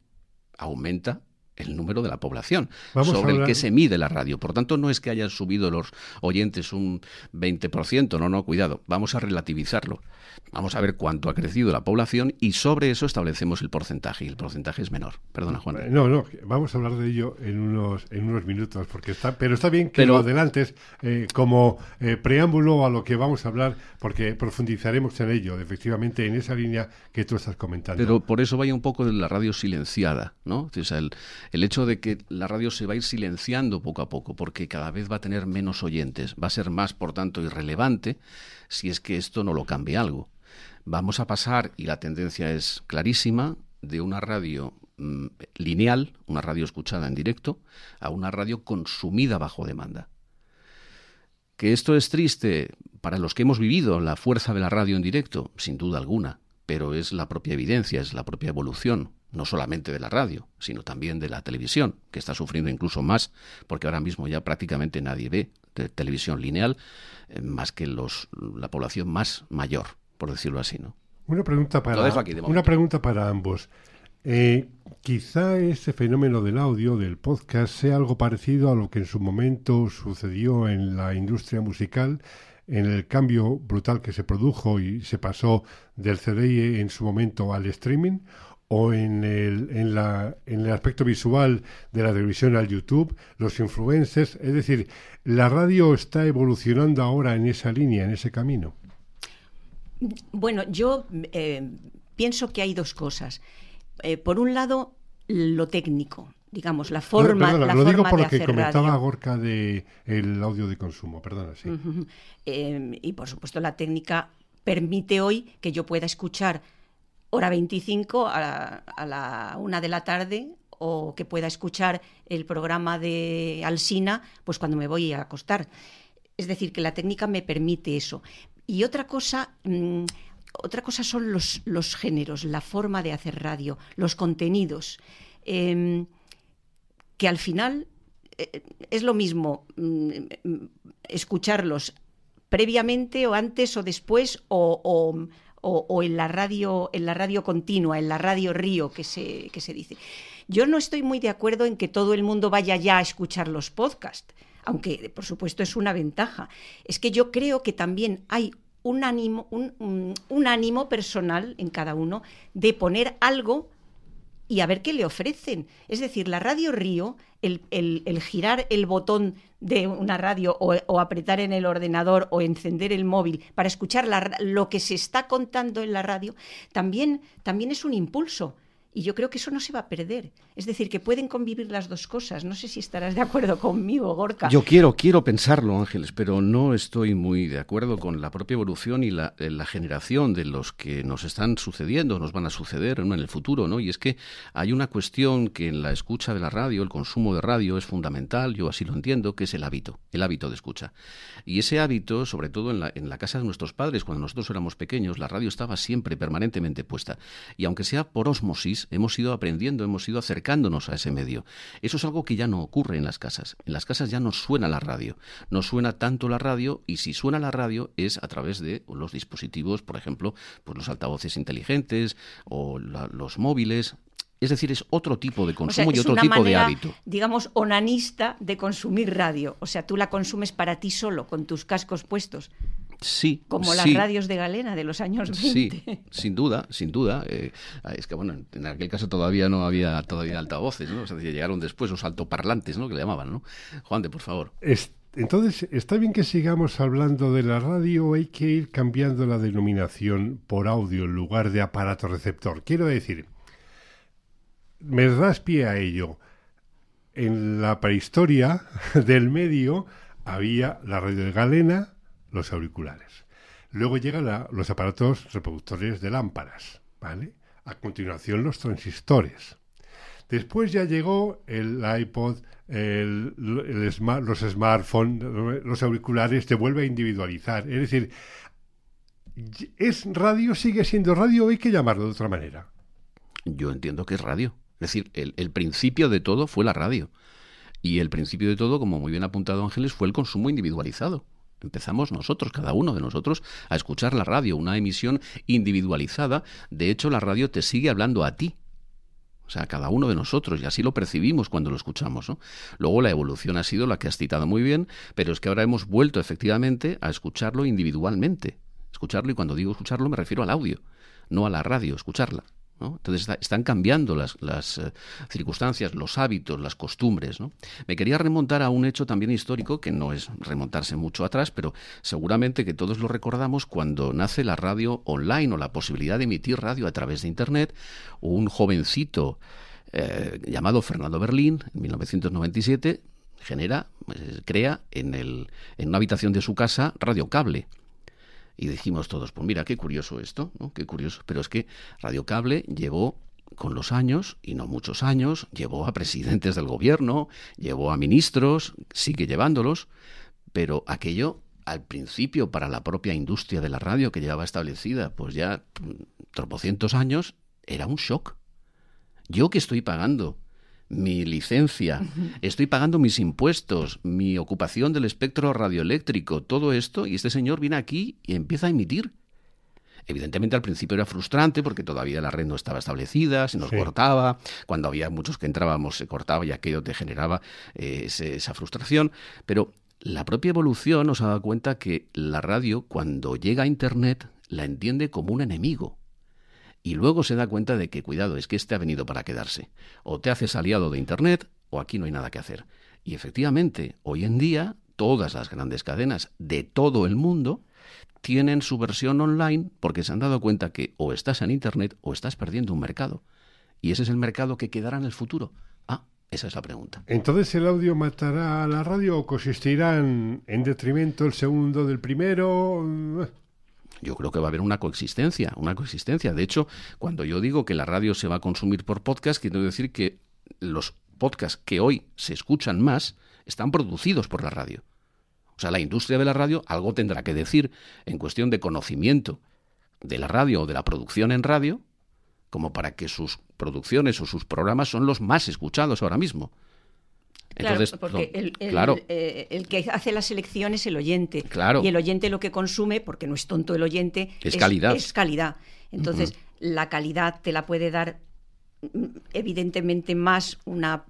Speaker 5: aumenta el número de la población sobre el que se mide la radio. Por tanto, no es que hayan subido los oyentes un 20%, no, no, cuidado, vamos a relativizarlo. Vamos a ver cuánto ha crecido la población y sobre eso establecemos el porcentaje. Y el porcentaje es menor. Perdona, Juan.
Speaker 3: No, no, vamos a hablar de ello en unos, en unos minutos, porque está, pero está bien que lo adelantes eh, como eh, preámbulo a lo que vamos a hablar, porque profundizaremos en ello, efectivamente, en esa línea que tú estás comentando.
Speaker 5: Pero por eso vaya un poco de la radio silenciada, ¿no? O sea, el, el hecho de que la radio se va a ir silenciando poco a poco, porque cada vez va a tener menos oyentes, va a ser más, por tanto, irrelevante si es que esto no lo cambia algo. Vamos a pasar, y la tendencia es clarísima, de una radio mm, lineal, una radio escuchada en directo, a una radio consumida bajo demanda. Que esto es triste para los que hemos vivido la fuerza de la radio en directo, sin duda alguna, pero es la propia evidencia, es la propia evolución no solamente de la radio, sino también de la televisión, que está sufriendo incluso más, porque ahora mismo ya prácticamente nadie ve televisión lineal, eh, más que los, la población más mayor, por decirlo así, ¿no?
Speaker 3: Una pregunta para, una pregunta para ambos. Eh, quizá ese fenómeno del audio, del podcast, sea algo parecido a lo que en su momento sucedió en la industria musical, en el cambio brutal que se produjo y se pasó del CD en su momento al streaming, o en el, en, la, en el aspecto visual de la televisión al YouTube, los influencers, es decir, la radio está evolucionando ahora en esa línea, en ese camino.
Speaker 4: Bueno, yo eh, pienso que hay dos cosas. Eh, por un lado, lo técnico, digamos, la forma,
Speaker 3: la lo digo por lo que comentaba Gorka de el audio de consumo, perdona, sí.
Speaker 4: Eh, y por supuesto la técnica permite hoy que yo pueda escuchar hora 25 a la, una de la tarde o que pueda escuchar el programa de Alsina pues cuando me voy a acostar. Es decir, que la técnica me permite eso. Y otra cosa, mm, otra cosa son los, géneros, la forma de hacer radio, los contenidos, em, que al final eh, es lo mismo mm, escucharlos previamente o antes o después o, en la radio, en la radio continua, en la radio río que se, que se dice. Yo no estoy muy de acuerdo en que todo el mundo vaya ya a escuchar los podcasts, aunque por supuesto es una ventaja. Es que yo creo que también hay un ánimo, un, un ánimo personal en cada uno de poner algo y a ver qué le ofrecen. Es decir, la Radio Río, el, el, girar el botón de una radio o, apretar en el ordenador o encender el móvil para escuchar lo que se está contando en la radio, también, también es un impulso. Y yo creo que eso no se va a perder. Es decir, que pueden convivir las dos cosas. No sé si estarás de acuerdo conmigo, Gorka.
Speaker 5: Yo quiero, quiero pensarlo, Ángeles, pero no estoy muy de acuerdo con la propia evolución y la, eh, generación de los que nos están sucediendo, nos van a suceder en el futuro, ¿no? Y es que hay una cuestión que en la escucha de la radio, el consumo de radio es fundamental, yo así lo entiendo, que es el hábito, el hábito de escucha. Y ese hábito, sobre todo en la, en la casa de nuestros padres, cuando nosotros éramos pequeños, la radio estaba siempre permanentemente puesta. Y aunque sea por osmosis, hemos ido aprendiendo, hemos ido acercándonos a ese medio. Eso es algo que ya no ocurre en las casas. En las casas ya no suena la radio. No suena tanto la radio y si suena la radio es a través de los dispositivos, por ejemplo, pues los altavoces inteligentes o los móviles. Es decir, es otro tipo de consumo y otro tipo de hábito.
Speaker 4: Digamos, onanista de consumir radio. O sea, tú la consumes para ti solo, con tus cascos puestos.
Speaker 5: Sí.
Speaker 4: Como las
Speaker 5: sí.
Speaker 4: radios de Galena de los años 20.
Speaker 5: Sí, sin duda, sin duda. Eh, es que, bueno, en aquel caso todavía no había todavía altavoces, ¿no? O sea, llegaron después los altoparlantes, ¿no? Que le llamaban, ¿no? Juan de, por favor.
Speaker 3: Es- entonces, ¿está bien que sigamos hablando de la radio hay que ir cambiando la denominación por audio en lugar de aparato receptor? Quiero decir, me das pie a ello. En la prehistoria [LAUGHS] del medio había la radio de galena, los auriculares. Luego llegan la- los aparatos reproductores de lámparas, ¿vale? A continuación los transistores. Después ya llegó el iPod, el, los smartphones, los auriculares, te vuelve a individualizar. Es decir, es radio, sigue siendo radio, hay que llamarlo de otra manera.
Speaker 5: Yo entiendo que es radio. Es decir, el, el principio de todo fue la radio. Y el principio de todo, como muy bien apuntado Ángeles, fue el consumo individualizado. Empezamos nosotros, cada uno de nosotros, a escuchar la radio, una emisión individualizada. De hecho, la radio te sigue hablando a ti. O sea, cada uno de nosotros, y así lo percibimos cuando lo escuchamos. Luego la evolución ha sido la que has citado muy bien, pero es que ahora hemos vuelto efectivamente a escucharlo individualmente. Escucharlo, y cuando digo escucharlo me refiero al audio, no a la radio, escucharla. Entonces está- están cambiando las, eh, circunstancias, los hábitos, las costumbres. Me quería remontar a un hecho también histórico, que no es remontarse mucho atrás, pero seguramente que todos lo recordamos cuando nace la radio online o la posibilidad de emitir radio a través de Internet. Un jovencito eh, llamado Fernando Berlín, en 1997, genera, eh, crea en, en una habitación de su casa Radio Cable. Y dijimos todos, pues mira, qué curioso esto, ¿no? Qué curioso. Pero es que Radio Cable llevó con los años, y no muchos años, llevó a presidentes del gobierno, llevó a ministros, sigue llevándolos, pero aquello al principio para la propia industria de la radio que llevaba establecida, pues ya mm, tropocientos años, era un shock. Yo que estoy pagando mi licencia, estoy pagando mis impuestos, mi ocupación del espectro radioeléctrico, todo esto, y este señor viene aquí y empieza a emitir. Evidentemente al principio era frustrante porque todavía la red no estaba establecida, se nos
Speaker 3: Sí.
Speaker 5: cortaba, cuando había muchos que entrábamos se cortaba y aquello te generaba eh, ese- esa frustración, pero la propia evolución nos ha dado cuenta que la radio cuando llega a Internet la entiende como un enemigo. Y luego se da cuenta de que, cuidado, es que este ha venido para quedarse. O te haces aliado de Internet o aquí no hay nada que hacer. Y efectivamente, hoy en día, todas las grandes cadenas de todo el mundo tienen su versión online porque se han dado cuenta que o estás en Internet o estás perdiendo un mercado. Y ese es el mercado que quedará en el futuro. Ah, esa es la pregunta.
Speaker 3: Entonces, ¿el audio matará a la radio o consistirán en detrimento el segundo del primero?
Speaker 5: Yo creo que va a haber una coexistencia, una coexistencia. De hecho, cuando yo digo que la radio se va a consumir por podcast, quiero decir que los podcasts que hoy se escuchan más están producidos por la radio. O sea, la industria de la radio algo tendrá que decir en cuestión de conocimiento de la radio o de la producción en radio, como para que sus producciones o sus programas son los más escuchados ahora mismo. Entonces,
Speaker 4: claro, porque
Speaker 5: no,
Speaker 4: el, el-
Speaker 5: claro,
Speaker 4: eh, el que hace la selección es el oyente.
Speaker 5: Claro.
Speaker 4: Y el oyente lo que consume, porque no es tonto el oyente,
Speaker 5: Es calidad.
Speaker 4: Es calidad. Entonces, la calidad te la puede dar mm, evidentemente más una,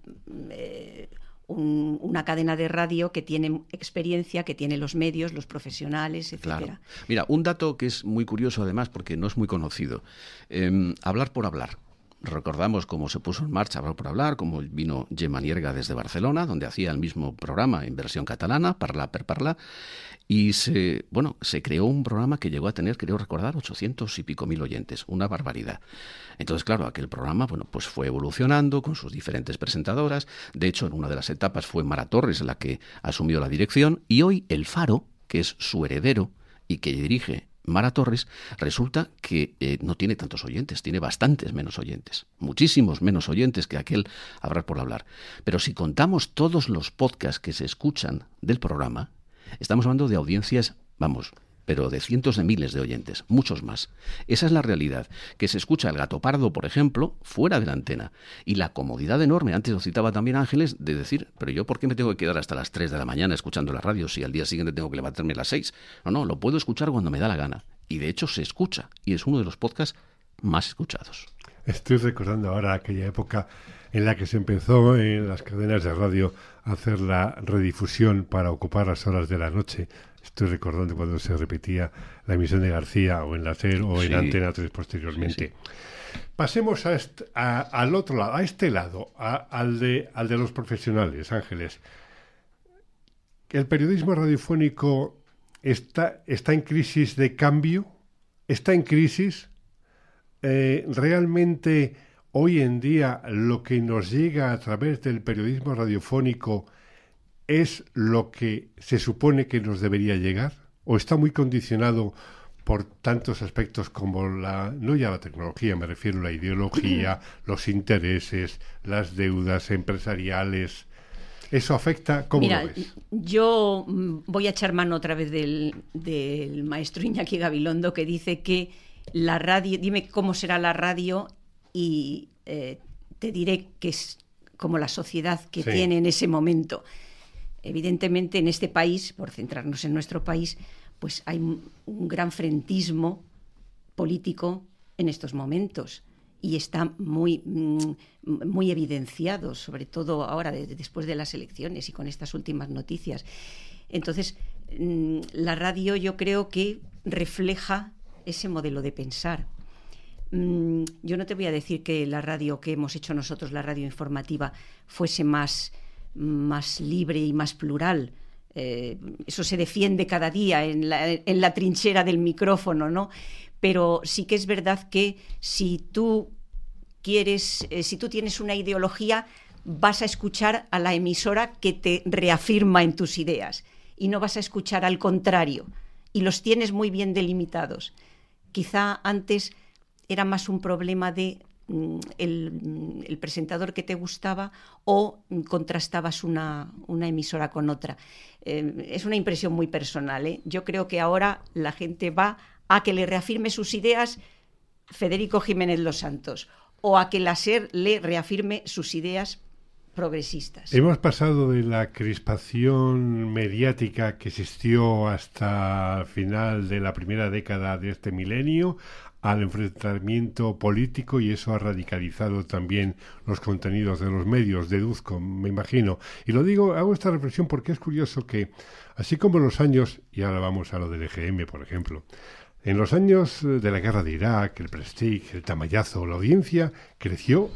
Speaker 4: eh, un- una cadena de radio que tiene experiencia, que tiene los medios, los profesionales, etcétera.
Speaker 5: Claro. Mira, un dato que es muy curioso además porque no es muy conocido. Eh, hablar por hablar. Recordamos cómo se puso en marcha Hablar por Hablar, cómo vino Gemma Nierga desde Barcelona, donde hacía el mismo programa en versión catalana, Parla per Parla, y se, bueno, se creó un programa que llegó a tener, creo recordar, 800 y pico mil oyentes, una barbaridad. Entonces, claro, aquel programa, bueno, pues fue evolucionando con sus diferentes presentadoras. De hecho, en una de las etapas fue Mara Torres la que asumió la dirección, y hoy El Faro, que es su heredero y que dirige Mara Torres, resulta que eh, no tiene tantos oyentes, tiene bastantes menos oyentes, muchísimos menos oyentes que aquel Hablar por Hablar. Pero si contamos todos los podcasts que se escuchan del programa, estamos hablando de audiencias, vamos, pero de cientos de miles de oyentes, muchos más. Esa es la realidad, que se escucha el gato pardo, por ejemplo, fuera de la antena. Y la comodidad enorme, antes lo citaba también Ángeles, de decir, pero yo por qué me tengo que quedar hasta las 3 de la mañana escuchando la radio si al día siguiente tengo que levantarme a las 6? No, no, lo puedo escuchar cuando me da la gana. Y de hecho se escucha, y es uno de los podcasts más escuchados.
Speaker 3: Estoy recordando ahora aquella época en la que se empezó en las cadenas de radio a hacer la redifusión para ocupar las horas de la noche. Estoy recordando cuando se repetía la emisión de García o en la SER o en
Speaker 5: Sí.
Speaker 3: Antena 3 posteriormente. Pasemos a est- a- al otro lado, a este lado, a- al, de, al de los profesionales, Ángeles. ¿El periodismo radiofónico está, está en crisis de cambio? ¿Está en crisis? Eh, ¿Realmente hoy en día lo que nos llega a través del periodismo radiofónico es lo que se supone que nos debería llegar? ¿O está muy condicionado por tantos aspectos como la, no ya la tecnología, me refiero a la ideología, [CLEARS THROAT] los intereses, las deudas empresariales? ¿Eso afecta? ¿Cómo
Speaker 4: Mira,
Speaker 3: lo ves?
Speaker 4: yo voy a echar mano otra vez del, del maestro Iñaki Gabilondo que dice que la radio, dime cómo será la radio y eh, te diré que es como la sociedad que
Speaker 3: Sí.
Speaker 4: tiene en ese momento. Evidentemente en este país, por centrarnos en nuestro país, pues hay un gran frentismo político en estos momentos y está muy, mm, muy evidenciado, sobre todo ahora, de- de- después de las elecciones y con estas últimas noticias. Entonces, mm, la radio yo creo que refleja ese modelo de pensar. Mm, Yo no te voy a decir que la radio que hemos hecho nosotros, la radio informativa, fuese más, más libre y más plural. Eh, eso se defiende cada día en la, trinchera del micrófono, ¿no? Pero sí que es verdad que si tú quieres, eh, si tú tienes una ideología, vas a escuchar a la emisora que te reafirma en tus ideas y no vas a escuchar al contrario. Y los tienes muy bien delimitados. Quizá antes era más un problema de el, mm, el presentador que te gustaba o mm, contrastabas una, emisora con otra. Eh, es una impresión muy personal. ¿eh? Yo creo que ahora la gente va a que le reafirme sus ideas Federico Jiménez Los Santos o a que la SER le reafirme sus ideas progresistas.
Speaker 3: Hemos pasado de la crispación mediática que existió hasta el final de la primera década de este milenio al enfrentamiento político y eso ha radicalizado también los contenidos de los medios, deduzco, me imagino. Y lo digo, hago esta reflexión porque es curioso que, así como en los años, y ahora vamos a lo del EGM, por ejemplo, en los años eh, de la guerra de Irak, el Prestige, el Tamayazo, la audiencia creció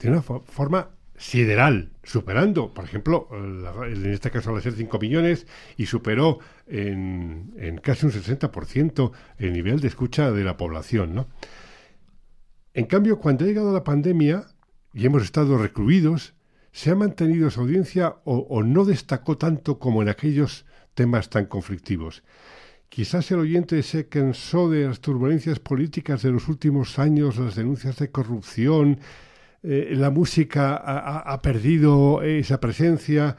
Speaker 3: de una fo- forma sideral, superando, por ejemplo, en este caso la SER 5 millones y superó en, casi un 60% el nivel de escucha de la población. ¿no? En cambio, cuando ha llegado la pandemia y hemos estado recluidos, se ha mantenido su audiencia o, o no destacó tanto como en aquellos temas tan conflictivos. Quizás el oyente se cansó de las turbulencias políticas de los últimos años, las denuncias de corrupción, eh, la música ha, ha- perdido esa presencia.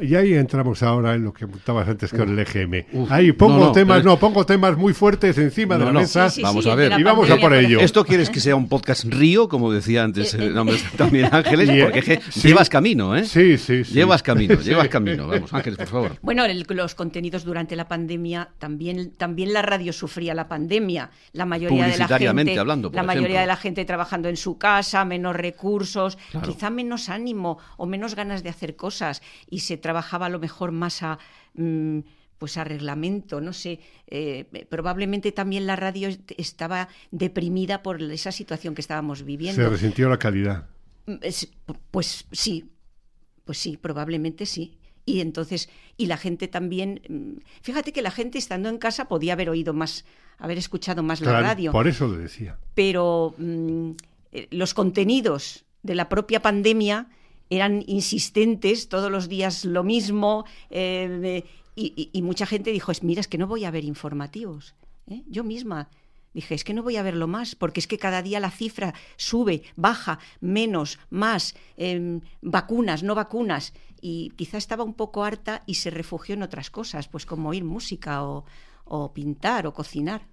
Speaker 3: Y ahí entramos ahora en lo que contabas antes con el EGM.
Speaker 5: uf.
Speaker 3: ahí pongo
Speaker 5: No, no,
Speaker 3: temas,
Speaker 5: pero-
Speaker 3: no, pongo temas muy fuertes encima de
Speaker 5: No,
Speaker 3: la
Speaker 5: no.
Speaker 3: mesa.
Speaker 4: Sí, sí,
Speaker 5: Vamos
Speaker 4: sí,
Speaker 5: a
Speaker 4: de
Speaker 5: ver.
Speaker 4: la
Speaker 3: Y vamos a por ello.
Speaker 5: ¿Esto quieres que sea un podcast río, como decía antes
Speaker 4: Eh,
Speaker 5: eh, también Ángeles? [LAUGHS]
Speaker 3: eh,
Speaker 5: Porque
Speaker 3: sí.
Speaker 5: llevas camino, ¿eh?
Speaker 3: Sí, sí, sí.
Speaker 5: Llevas camino, [LAUGHS]
Speaker 3: Sí.
Speaker 5: llevas camino. Vamos, Ángeles, por favor.
Speaker 4: Bueno, el- los contenidos durante la pandemia, también, también la radio sufría la pandemia. La mayoría de la gente,
Speaker 5: hablando, por
Speaker 4: la mayoría
Speaker 5: ejemplo.
Speaker 4: de la gente trabajando en su casa, menos recursos,
Speaker 5: Claro.
Speaker 4: quizá menos ánimo o menos ganas de hacer cosas y se trabajaba a lo mejor más a mm, pues a reglamento, no sé. eh, probablemente también la radio est- estaba deprimida por esa situación que estábamos viviendo.
Speaker 3: Se resintió la calidad.
Speaker 4: Mm, es- Pues sí, pues sí, probablemente sí. Y entonces, y la gente también, mm, fíjate que la gente estando en casa podía haber oído más, haber escuchado más la radio,
Speaker 3: Por eso lo decía.
Speaker 4: pero eh, los contenidos de la propia pandemia eran insistentes, todos los días lo mismo, eh, y, mucha gente dijo, mira, es que no voy a ver informativos. ¿eh? Yo misma dije, es que no voy a verlo más, porque es que cada día la cifra sube, baja, menos, más, em, vacunas, no vacunas, y quizá estaba un poco harta y se refugió en otras cosas, pues como oír música o, o pintar o cocinar.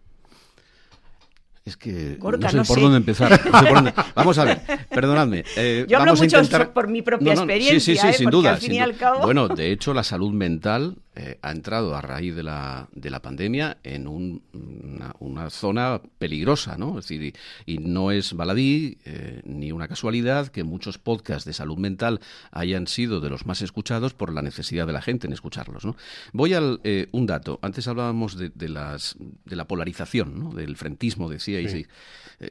Speaker 5: Es que
Speaker 4: Gorka,
Speaker 5: no sé
Speaker 4: no
Speaker 5: por
Speaker 4: sé.
Speaker 5: dónde empezar. no sé por dónde- [LAUGHS] Vamos a ver, perdonadme. eh,
Speaker 4: Yo hablo
Speaker 5: vamos a
Speaker 4: mucho
Speaker 5: intentar...
Speaker 4: por mi propia
Speaker 5: Sí, sí,
Speaker 4: experiencia,
Speaker 5: sí,
Speaker 4: ¿eh?
Speaker 5: sin
Speaker 4: Porque
Speaker 5: duda.
Speaker 4: al fin
Speaker 5: sin
Speaker 4: y
Speaker 5: du-
Speaker 4: al cabo-
Speaker 5: Bueno, de hecho, la salud mental eh, ha entrado a raíz de la, de la pandemia en una, zona peligrosa, ¿no? Es decir, y, no es baladí eh, ni una casualidad que muchos podcasts de salud mental hayan sido de los más escuchados por la necesidad de la gente en escucharlos, ¿no? Voy al eh, un dato. Antes hablábamos de, las, de la polarización, ¿no? Del frentismo, decía sí.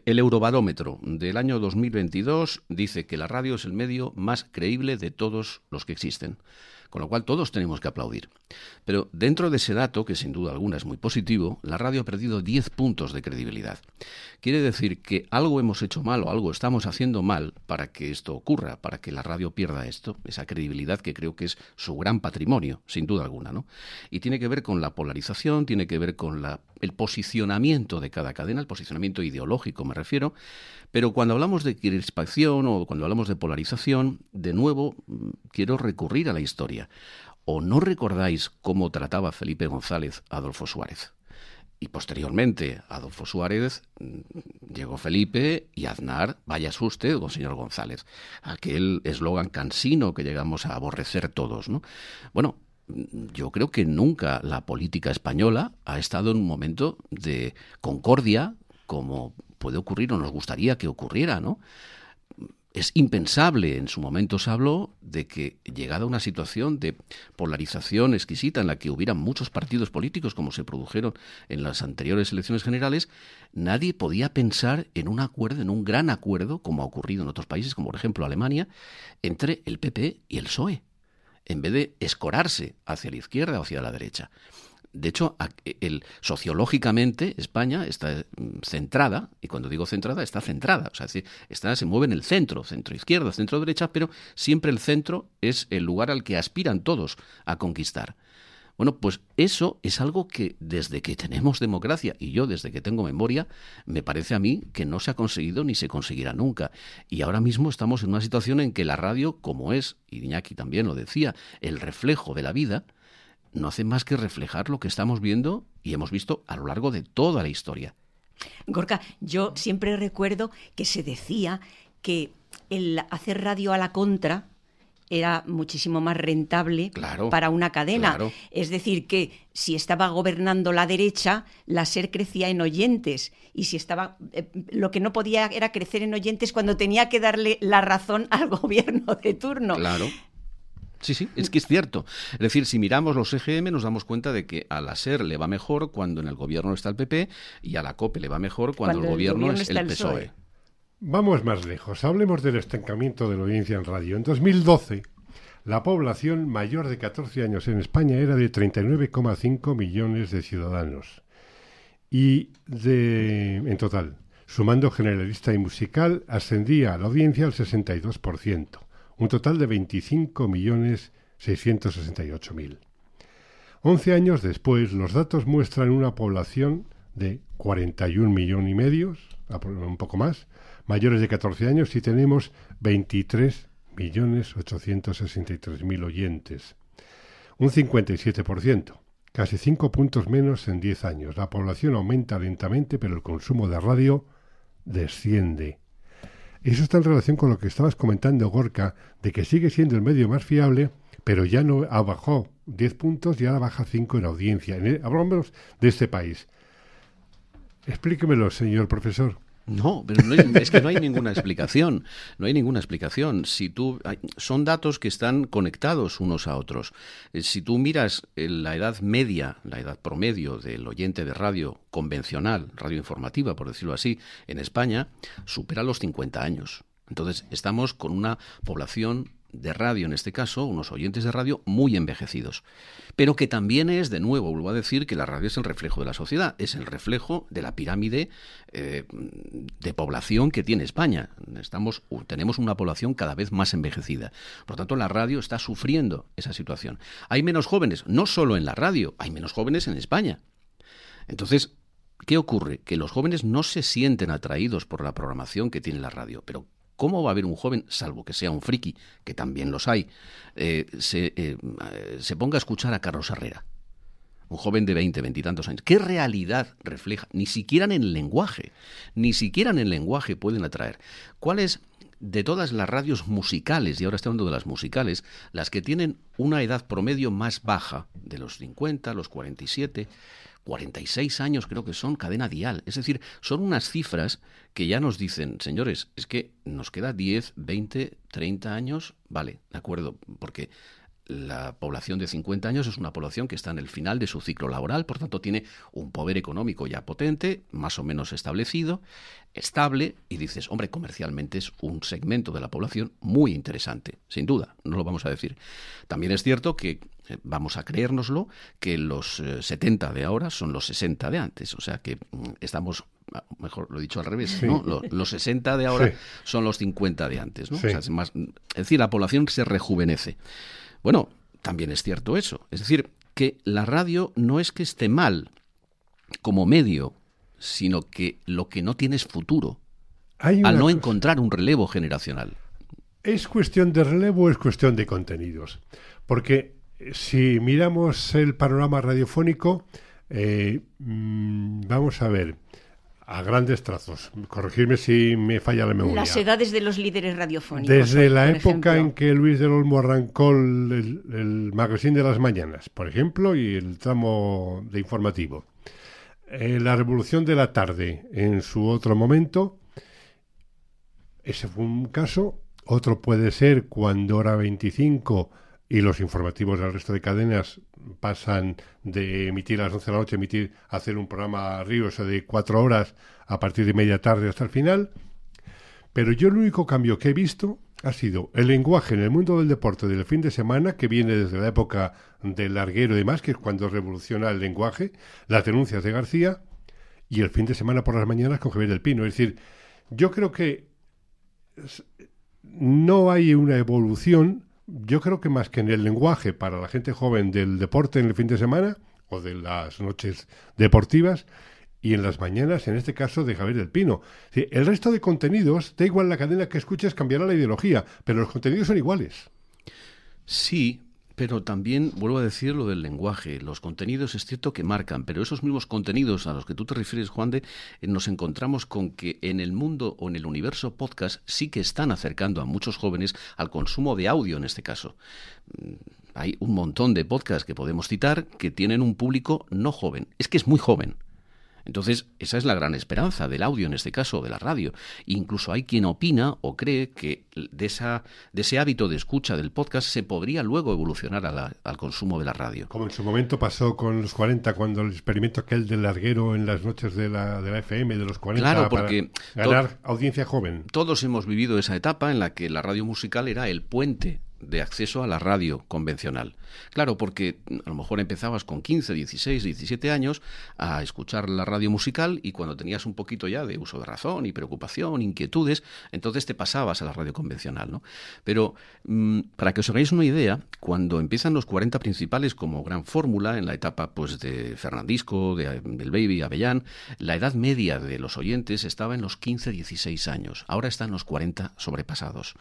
Speaker 5: El Eurobarómetro del año 2022 dice que la radio es el medio más creíble de todos los que existen con lo cual todos tenemos que aplaudir. Pero dentro de ese dato, que sin duda alguna es muy positivo, la radio ha perdido 10 puntos de credibilidad. Quiere decir que algo hemos hecho mal o algo estamos haciendo mal para que esto ocurra, para que la radio pierda esto, esa credibilidad que creo que es su gran patrimonio, sin duda alguna, ¿no? Y tiene que ver con la polarización, tiene que ver con el posicionamiento de cada cadena, el posicionamiento ideológico me refiero, pero cuando hablamos de crispación o cuando hablamos de polarización, de nuevo mm, quiero recurrir a la historia. ¿O no recordáis cómo trataba Felipe González a Adolfo Suárez? Y posteriormente, Adolfo Suárez, mm, llegó Felipe y Aznar, vaya usted, don señor González. Aquel eslogan cansino que llegamos a aborrecer todos, ¿no? Bueno, mm, yo creo que nunca la política española ha estado en un momento de concordia como puede ocurrir o nos gustaría que ocurriera, ¿no? Es impensable, en su momento se habló de que llegada una situación de polarización exquisita en la que hubiera muchos partidos políticos como se produjeron en las anteriores elecciones generales, nadie podía pensar en un acuerdo, en un gran acuerdo, como ha ocurrido en otros países, como por ejemplo Alemania, entre el PP y el PSOE, en vez de escorarse hacia la izquierda o hacia la derecha de hecho, sociológicamente España está mm, centrada, y cuando digo centrada, está centrada, o sea, se mueve en el centro, centro izquierda, centro derecha, pero siempre el centro es el lugar al que aspiran todos a conquistar. Bueno, pues eso es algo que desde que tenemos democracia, y yo desde que tengo memoria, me parece a mí que no se ha conseguido ni se conseguirá nunca. Y ahora mismo estamos en una situación en que la radio, como es, y Iñaki también lo decía, el reflejo de la vida, no hace más que reflejar lo que estamos viendo y hemos visto a lo largo de toda la historia.
Speaker 4: Gorka, yo siempre recuerdo que se decía que el hacer radio a la contra era muchísimo más rentable para una cadena. Es decir, que si estaba gobernando la derecha, la SER crecía en oyentes. Y si estaba. Eh, lo que no podía era crecer en oyentes cuando tenía que darle la razón al [LAUGHS] gobierno de turno.
Speaker 5: Claro. Sí, sí, es que es cierto. Es decir, si miramos los EGM nos damos cuenta de que a la SER le va mejor cuando en el gobierno está el PP y a la COPE le va mejor cuando, el, gobierno es el PSOE. E.
Speaker 3: Vamos más lejos. Hablemos del estancamiento de la audiencia en radio. En 2012, la población mayor de 14 años en España era de 39,5 millones de ciudadanos. Y de, en total, sumando generalista y musical, ascendía a la audiencia al 62% un total de 25.668.000. Once años después, los datos muestran una población de 41 millones y medio, un poco más, mayores de 14 años y tenemos 23 millones 863 mil oyentes, un 57%, casi 5 puntos menos en 10 años. La población aumenta lentamente, pero el consumo de radio desciende. Eso está en relación con lo que estabas comentando, Gorka, de que sigue siendo el medio más fiable, pero ya no bajó 10 puntos y ahora baja 5 en audiencia. Hablamos de este país. Explíquemelo, señor profesor.
Speaker 5: No, pero es que no hay ninguna explicación. No hay ninguna explicación. Si tú son datos que están conectados unos a otros. Eh, si tú miras eh, la edad media, la edad promedio del oyente de radio convencional, radio informativa, por decirlo así, en España, supera los 50 años. Entonces, estamos con una población de radio, en este caso, unos oyentes de radio muy envejecidos. Pero que también es, de nuevo, vuelvo a decir, que la radio es el reflejo de la sociedad, es el reflejo de la pirámide eh, de población que tiene España. Estamos, tenemos una población cada vez más envejecida. Por tanto, la radio está sufriendo esa situación. Hay menos jóvenes, no solo en la radio, hay menos jóvenes en España. Entonces, ¿qué ocurre? Que los jóvenes no se sienten atraídos por la programación que tiene la radio, pero ¿Cómo va a haber un joven, salvo que sea un friki, que también los hay, eh, se, eh, se ponga a escuchar a Carlos Herrera? un joven de 20, 20 y tantos años. ¿Qué realidad refleja? Ni siquiera en el lenguaje, ni siquiera en el lenguaje pueden atraer. ¿Cuál es de todas las radios musicales, y ahora estoy hablando de las musicales, las que tienen una edad promedio más baja, de los 50, los 47, 46 años creo que son cadena dial. Es decir, son unas cifras que ya nos dicen, señores, es que nos queda 10, 20, 30 años, vale, de acuerdo, porque la población de 50 años es una población que está en el final de su ciclo laboral, por tanto tiene un poder económico ya potente, más o menos establecido, estable, y dices, hombre, comercialmente es un segmento de la población muy interesante, sin duda, no lo vamos a decir. También es cierto que eh, vamos a creérnoslo, que los 70 eh, de ahora son los 60 de antes, o sea que mm, estamos ah, mejor lo he dicho al revés, ¿no? Los, 60 de ahora son los 50 de antes, ¿no? es, más, es decir, la población se rejuvenece. Bueno, también es cierto eso. Es decir, que la radio no es que esté mal como medio, sino que lo que no tiene es futuro, al no encontrar un relevo generacional.
Speaker 3: ¿Es cuestión de relevo o es cuestión de contenidos? Porque eh, si miramos el panorama radiofónico, eh, mm, vamos a ver, a grandes trazos. Corregirme si me falla la memoria.
Speaker 4: Las edades de los líderes radiofónicos.
Speaker 3: Desde la época en que Luis del Olmo arrancó el, el, magazine de las mañanas, por ejemplo, y el tramo de informativo. Eh, la revolución de la tarde en su otro momento. Ese fue un caso. Otro puede ser cuando hora 25 y los informativos del resto de cadenas pasan de emitir a las 11 de la noche, emitir, hacer un programa ríos de cuatro horas a partir de media tarde hasta el final. Pero yo el único cambio que he visto ha sido el lenguaje en el mundo del deporte del fin de semana, que viene desde la época del larguero y demás, que es cuando revoluciona el lenguaje, las denuncias de García, y el fin de semana por las mañanas con Javier del Pino. Es decir, yo creo que no hay una evolución yo creo que más que en el lenguaje para la gente joven del deporte en el fin de semana o de las noches deportivas y en las mañanas, en este caso, de Javier del Pino. el resto de contenidos, da igual la cadena que escuches, cambiará la ideología, pero los contenidos son iguales.
Speaker 5: Sí, pero también vuelvo a decir lo del lenguaje. Los contenidos es cierto que marcan, pero esos mismos contenidos a los que tú te refieres, Juan de, eh, nos encontramos con que en el mundo o en el universo podcast sí que están acercando a muchos jóvenes al consumo de audio en este caso. Mm, hay un montón de podcasts que podemos citar que tienen un público no joven. Es que es muy joven. Entonces, esa es la gran esperanza del audio, en este caso, de la radio. Incluso hay quien opina o cree que de, esa, de ese hábito de escucha del podcast se podría luego evolucionar al consumo de la radio.
Speaker 3: Como en su momento pasó con los 40, cuando el experimento aquel del larguero en las noches de la, de la FM de los 40
Speaker 5: claro, porque
Speaker 3: ganar audiencia joven.
Speaker 5: Todos hemos vivido esa etapa en la que la radio musical era el puente de acceso a la radio convencional. Claro, porque a lo mejor empezabas con 15, 16, 17 años a escuchar la radio musical y cuando tenías un poquito ya de uso de razón y preocupación, inquietudes, entonces te pasabas a la radio convencional, ¿no? Pero mm, para que os hagáis una idea, cuando empiezan los 40 principales como gran fórmula en la etapa pues de Fernandisco, de, del Baby, Avellán, la edad media de los oyentes estaba en los 15, 16 años. Ahora están los 40 sobrepasados.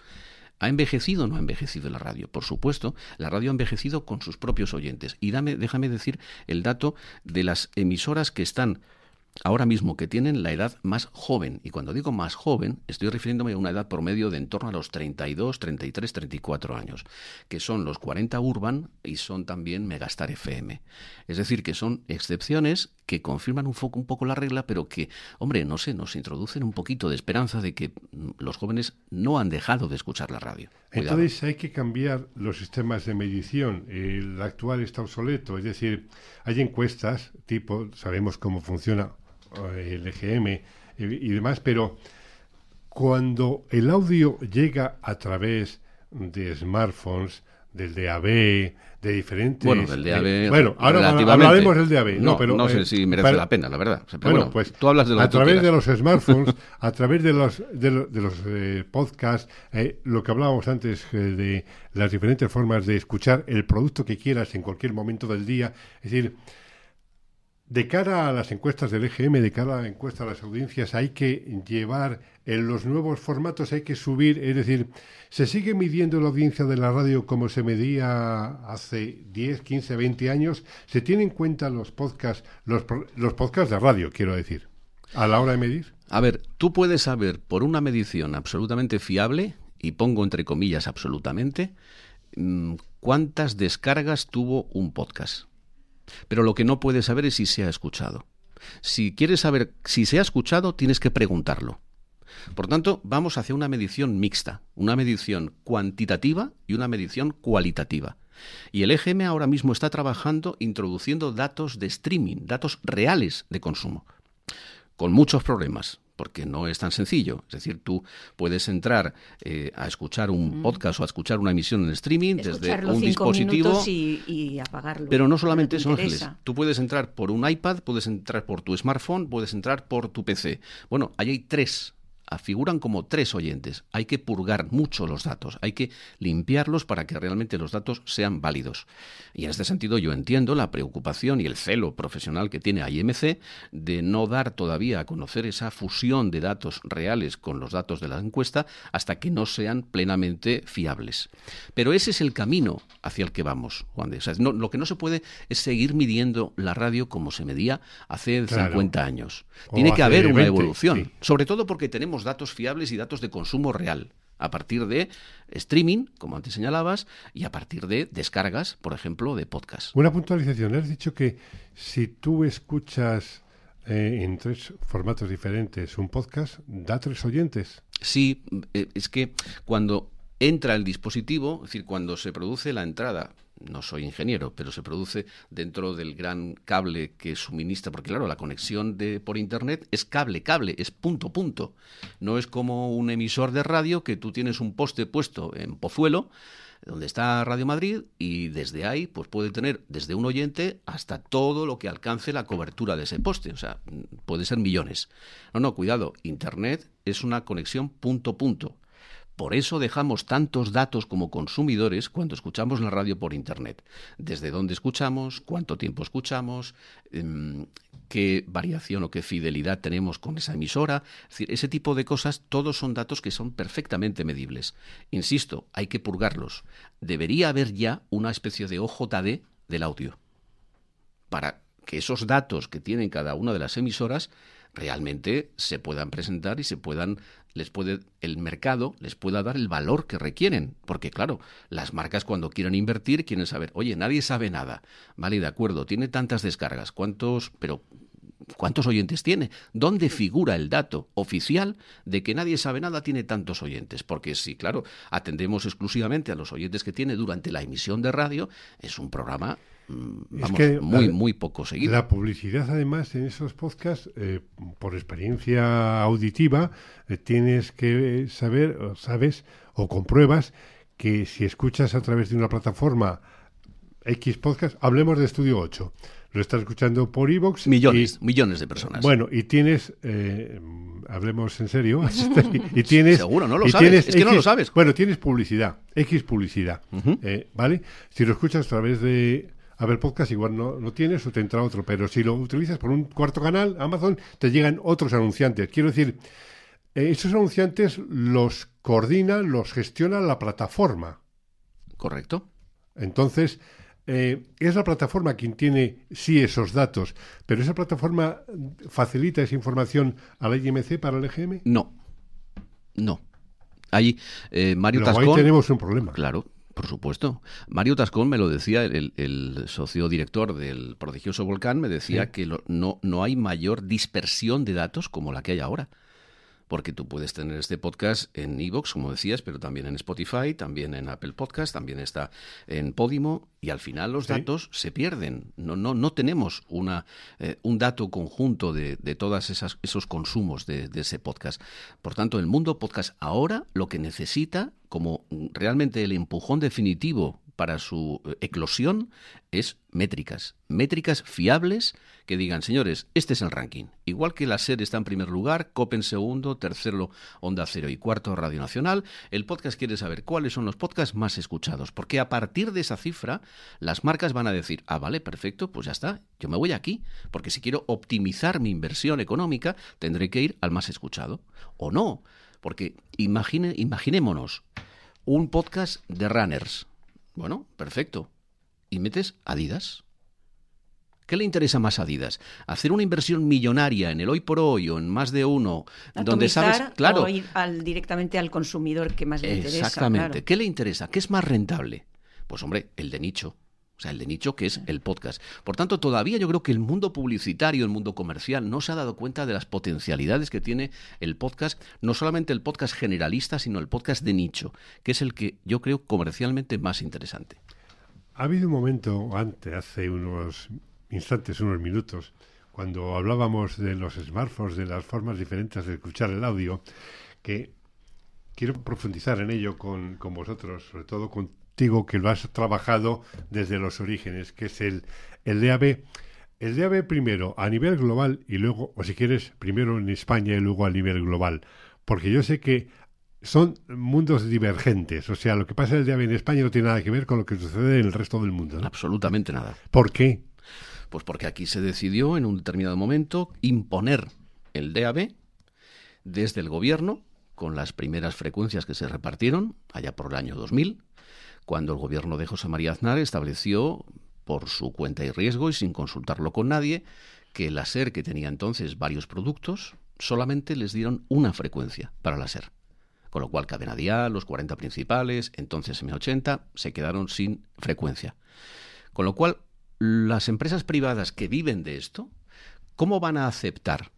Speaker 5: ¿Ha envejecido o no ha envejecido la radio? Por supuesto, la radio ha envejecido con sus propios oyentes. Y déjame decir el dato de las emisoras que están ahora mismo que tienen la edad más joven. Y cuando digo más joven, estoy refiriéndome a una edad promedio de en torno a los 32, 33, 34 años, que son los 40 Urban y son también Megastar FM. Es decir, que son excepciones que confirman un, un poco la regla, pero que, hombre, no sé, nos introducen un poquito de esperanza de que mm, los jóvenes no han dejado de escuchar la radio.
Speaker 3: Entonces hay que cambiar los sistemas de medición. El actual está obsoleto, es decir, hay encuestas tipo, sabemos cómo funciona el EGM y demás, pero cuando el audio llega a través de smartphones, del DAB, de diferentes...
Speaker 5: Bueno, del DAB...
Speaker 3: Eh, bueno, ahora hablaremos del DAB.
Speaker 5: No,
Speaker 3: pero,
Speaker 5: no sé eh, si merece la pena, la verdad.
Speaker 3: bueno, pues tú hablas de lo a través de los smartphones, a través de los, de, los eh, podcasts, lo que hablábamos antes de las diferentes formas de escuchar el producto que quieras en cualquier momento del día, es decir de cara a las encuestas del EGM, de cara a la encuesta a las audiencias, hay que llevar en los nuevos formatos, hay que subir, es decir, ¿se sigue midiendo la audiencia de la radio como se medía hace 10, 15, 20 años? ¿Se tienen en cuenta los podcasts, los, podcasts de radio, quiero decir? a la hora de medir?
Speaker 5: A ver, tú puedes saber por una medición absolutamente fiable, y pongo entre comillas absolutamente, mm, cuántas descargas tuvo un podcast. Pero lo que no puedes saber es si se ha escuchado. Si quieres saber si se ha escuchado, tienes que preguntarlo. Por tanto, vamos hacia una medición mixta, una medición cuantitativa y una medición cualitativa. Y el EGM ahora mismo está trabajando introduciendo datos de streaming, datos reales de consumo, con muchos problemas porque no es tan sencillo. Es decir, tú puedes entrar eh, a escuchar un
Speaker 4: Mm.
Speaker 5: podcast o a escuchar una emisión en streaming desde un dispositivo.
Speaker 4: minutos y, y apagarlo.
Speaker 5: Pero no solamente
Speaker 4: te
Speaker 5: eso, Ángeles. Tú puedes entrar por un iPad, puedes entrar por tu smartphone, puedes entrar por tu PC. Bueno, ahí hay tres. Figuran como tres oyentes. Hay que purgar mucho los datos, hay que limpiarlos para que realmente los datos sean válidos. Y en este sentido yo entiendo la preocupación y el celo profesional que tiene IMC de no dar todavía a conocer esa fusión de datos reales con los datos de la encuesta hasta que no sean plenamente fiables. Pero ese es el camino hacia el que vamos, Juan de. O sea, no- lo que no se puede es seguir midiendo la radio como se medía hace
Speaker 3: Claro.
Speaker 5: 50 años.
Speaker 3: O
Speaker 5: Tiene que haber una
Speaker 3: 20,
Speaker 5: evolución,
Speaker 3: sí.
Speaker 5: sobre todo porque tenemos datos fiables y datos de consumo real a partir de streaming, como antes señalabas, y a partir de descargas, por ejemplo, de podcast.
Speaker 3: Una puntualización. Has dicho que si tú escuchas eh, en tres formatos diferentes un podcast, da tres oyentes.
Speaker 5: Sí, eh, es que cuando entra el dispositivo, es decir, cuando se produce la entrada, no soy ingeniero, pero se produce dentro del gran cable que suministra, porque claro, la conexión de por internet es cable, cable, es punto, punto. No es como un emisor de radio que tú tienes un poste puesto en Pozuelo, donde está Radio Madrid, y desde ahí pues puede tener desde un oyente hasta todo lo que alcance la cobertura de ese poste. O sea, puede ser millones. No, no, cuidado, Internet es una conexión punto, punto. Por eso dejamos tantos datos como consumidores cuando escuchamos la radio por Internet. Desde dónde escuchamos, cuánto tiempo escuchamos, em, qué variación o qué fidelidad tenemos con esa emisora. Es decir, ese tipo de cosas, todos son datos que son perfectamente medibles. Insisto, hay que purgarlos. Debería haber ya una especie de OJD del audio para que esos datos que tienen cada una de las emisoras realmente se puedan presentar y se puedan les puede el mercado les pueda dar el valor que requieren porque claro las marcas cuando quieren invertir quieren saber oye nadie sabe nada vale de acuerdo tiene tantas descargas cuántos pero ¿Cuántos oyentes tiene? ¿Dónde figura el dato oficial de que nadie sabe nada tiene tantos oyentes? Porque si, claro, atendemos exclusivamente a los oyentes que tiene durante la emisión de radio, es un programa
Speaker 3: Es que
Speaker 5: muy,
Speaker 3: la-
Speaker 5: muy poco seguido.
Speaker 3: La publicidad, además, en esos podcasts, eh, por experiencia auditiva, eh, tienes que saber, o sabes, o compruebas que si escuchas a través de una plataforma X podcast, hablemos de Estudio 8, lo estás escuchando por iVoox.
Speaker 5: Millones,
Speaker 3: y-
Speaker 5: millones de personas.
Speaker 3: Bueno, y tienes, eh, hablemos en serio, [LAUGHS] y tienes...
Speaker 5: Seguro, no lo
Speaker 3: y
Speaker 5: sabes,
Speaker 3: tienes
Speaker 5: es que no lo sabes.
Speaker 3: Bueno, tienes publicidad, X publicidad, eh, ¿vale? Si lo escuchas a través de Apple Podcast, igual no, no tienes o te entra otro, pero si lo utilizas por un cuarto canal, Amazon, te llegan otros anunciantes. Quiero decir, eh, esos anunciantes los coordina, los gestiona la plataforma.
Speaker 5: ¿Correcto?
Speaker 3: Entonces, eh, es la plataforma quien tiene sí esos datos, pero esa plataforma facilita esa información a la IMC para el EGM.
Speaker 5: No. No. Ahí, eh, Mario
Speaker 3: Luego ahí tenemos un problema.
Speaker 5: Claro, por supuesto. Mario Tascón me lo decía, el, el socio director del prodigioso volcán, me decía
Speaker 3: Sí.
Speaker 5: que lo- no, no hay mayor dispersión de datos como la que hay ahora. Porque tú puedes tener este podcast en Evox, como decías, pero también en Spotify, también en Apple Podcast, también está en Podimo, y al final los
Speaker 3: Sí.
Speaker 5: datos se pierden. No, no, no tenemos una, eh, un dato conjunto de, de todos esos consumos de, de ese podcast. Por tanto, el mundo podcast ahora lo que necesita, como realmente el empujón definitivo para su eh, eclosión, es métricas. Métricas fiables que digan, señores, este es el ranking. Igual que la SER está en primer lugar, COPE en segundo, tercero Onda Cero y cuarto Radio Nacional, el podcast quiere saber cuáles son los podcasts más escuchados. Porque a partir de esa cifra, las marcas van a decir, ah, vale, perfecto, pues ya está, yo me voy aquí. Porque si quiero optimizar mi inversión económica, tendré que ir al más escuchado. O no, porque imagine, imaginémonos un podcast de runners. Bueno, perfecto. Y metes Adidas. ¿Qué le interesa más a Adidas? ¿Hacer una inversión millonaria en el hoy por hoy o en más de uno, donde sabes, claro,
Speaker 4: o ir al- directamente al consumidor que más le interesa.
Speaker 5: Exactamente.
Speaker 4: claro.
Speaker 5: ¿Qué le interesa? ¿Qué es más rentable? Pues hombre, el de nicho. O sea, el de nicho que es el podcast. Por tanto, todavía yo creo que el mundo publicitario, el mundo comercial, no se ha dado cuenta de las potencialidades que tiene el podcast, no solamente el podcast generalista, sino el podcast de nicho, que es el que yo creo comercialmente más interesante.
Speaker 3: Ha habido un momento antes, hace unos instantes, unos minutos, cuando hablábamos de los smartphones, de las formas diferentes de escuchar el audio, que quiero profundizar en ello con, con vosotros, sobre todo contigo que lo has trabajado desde los orígenes, que es el, el DAB. El DAB primero a nivel global y luego, o si quieres, primero en España y luego a nivel global. Porque yo sé que son mundos divergentes. O sea, lo que pasa en el DAB en España no tiene nada que ver con lo que sucede en el resto del mundo. ¿no?
Speaker 5: Absolutamente nada.
Speaker 3: ¿Por qué?
Speaker 5: Pues porque aquí se decidió en un determinado momento imponer el DAB desde el gobierno con las primeras frecuencias que se repartieron allá por el año 2000, cuando el gobierno de José María Aznar estableció por su cuenta y riesgo y sin consultarlo con nadie que la SER, que tenía entonces varios productos, solamente les dieron una frecuencia para la SER. Con lo cual, Cadena Dial, los 40 principales, entonces M80, se quedaron sin frecuencia. Con lo cual, las empresas privadas que viven de esto, ¿cómo van a aceptar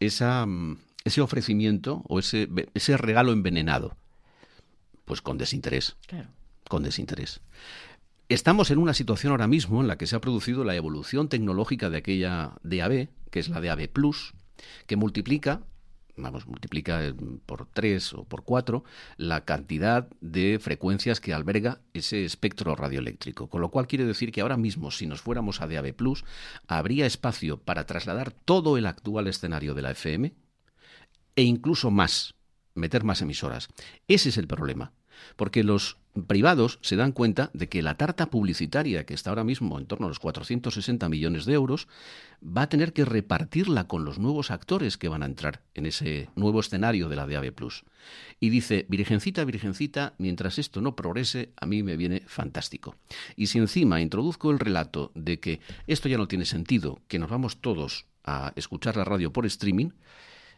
Speaker 5: esa, mm, ese ofrecimiento o ese, ese regalo envenenado? Pues con desinterés,
Speaker 4: Claro.
Speaker 5: Con desinterés. Estamos en una situación ahora mismo en la que se ha producido la evolución tecnológica de aquella DAB, que es la DAB Plus, que multiplica, vamos, multiplica eh, por tres o por cuatro la cantidad de frecuencias que alberga ese espectro radioeléctrico. Con lo cual quiere decir que ahora mismo, si nos fuéramos a DAB Plus, habría espacio para trasladar todo el actual escenario de la FM e incluso más, meter más emisoras. Ese es el problema. Porque los privados se dan cuenta de que la tarta publicitaria, que está ahora mismo en torno a los 460 millones de euros, va a tener que repartirla con los nuevos actores que van a entrar en ese nuevo escenario de la DAB+. Y dice, virgencita, virgencita, mientras esto no progrese, a mí me viene fantástico. Y si encima introduzco el relato de que esto ya no tiene sentido, que nos vamos todos a escuchar la radio por streaming,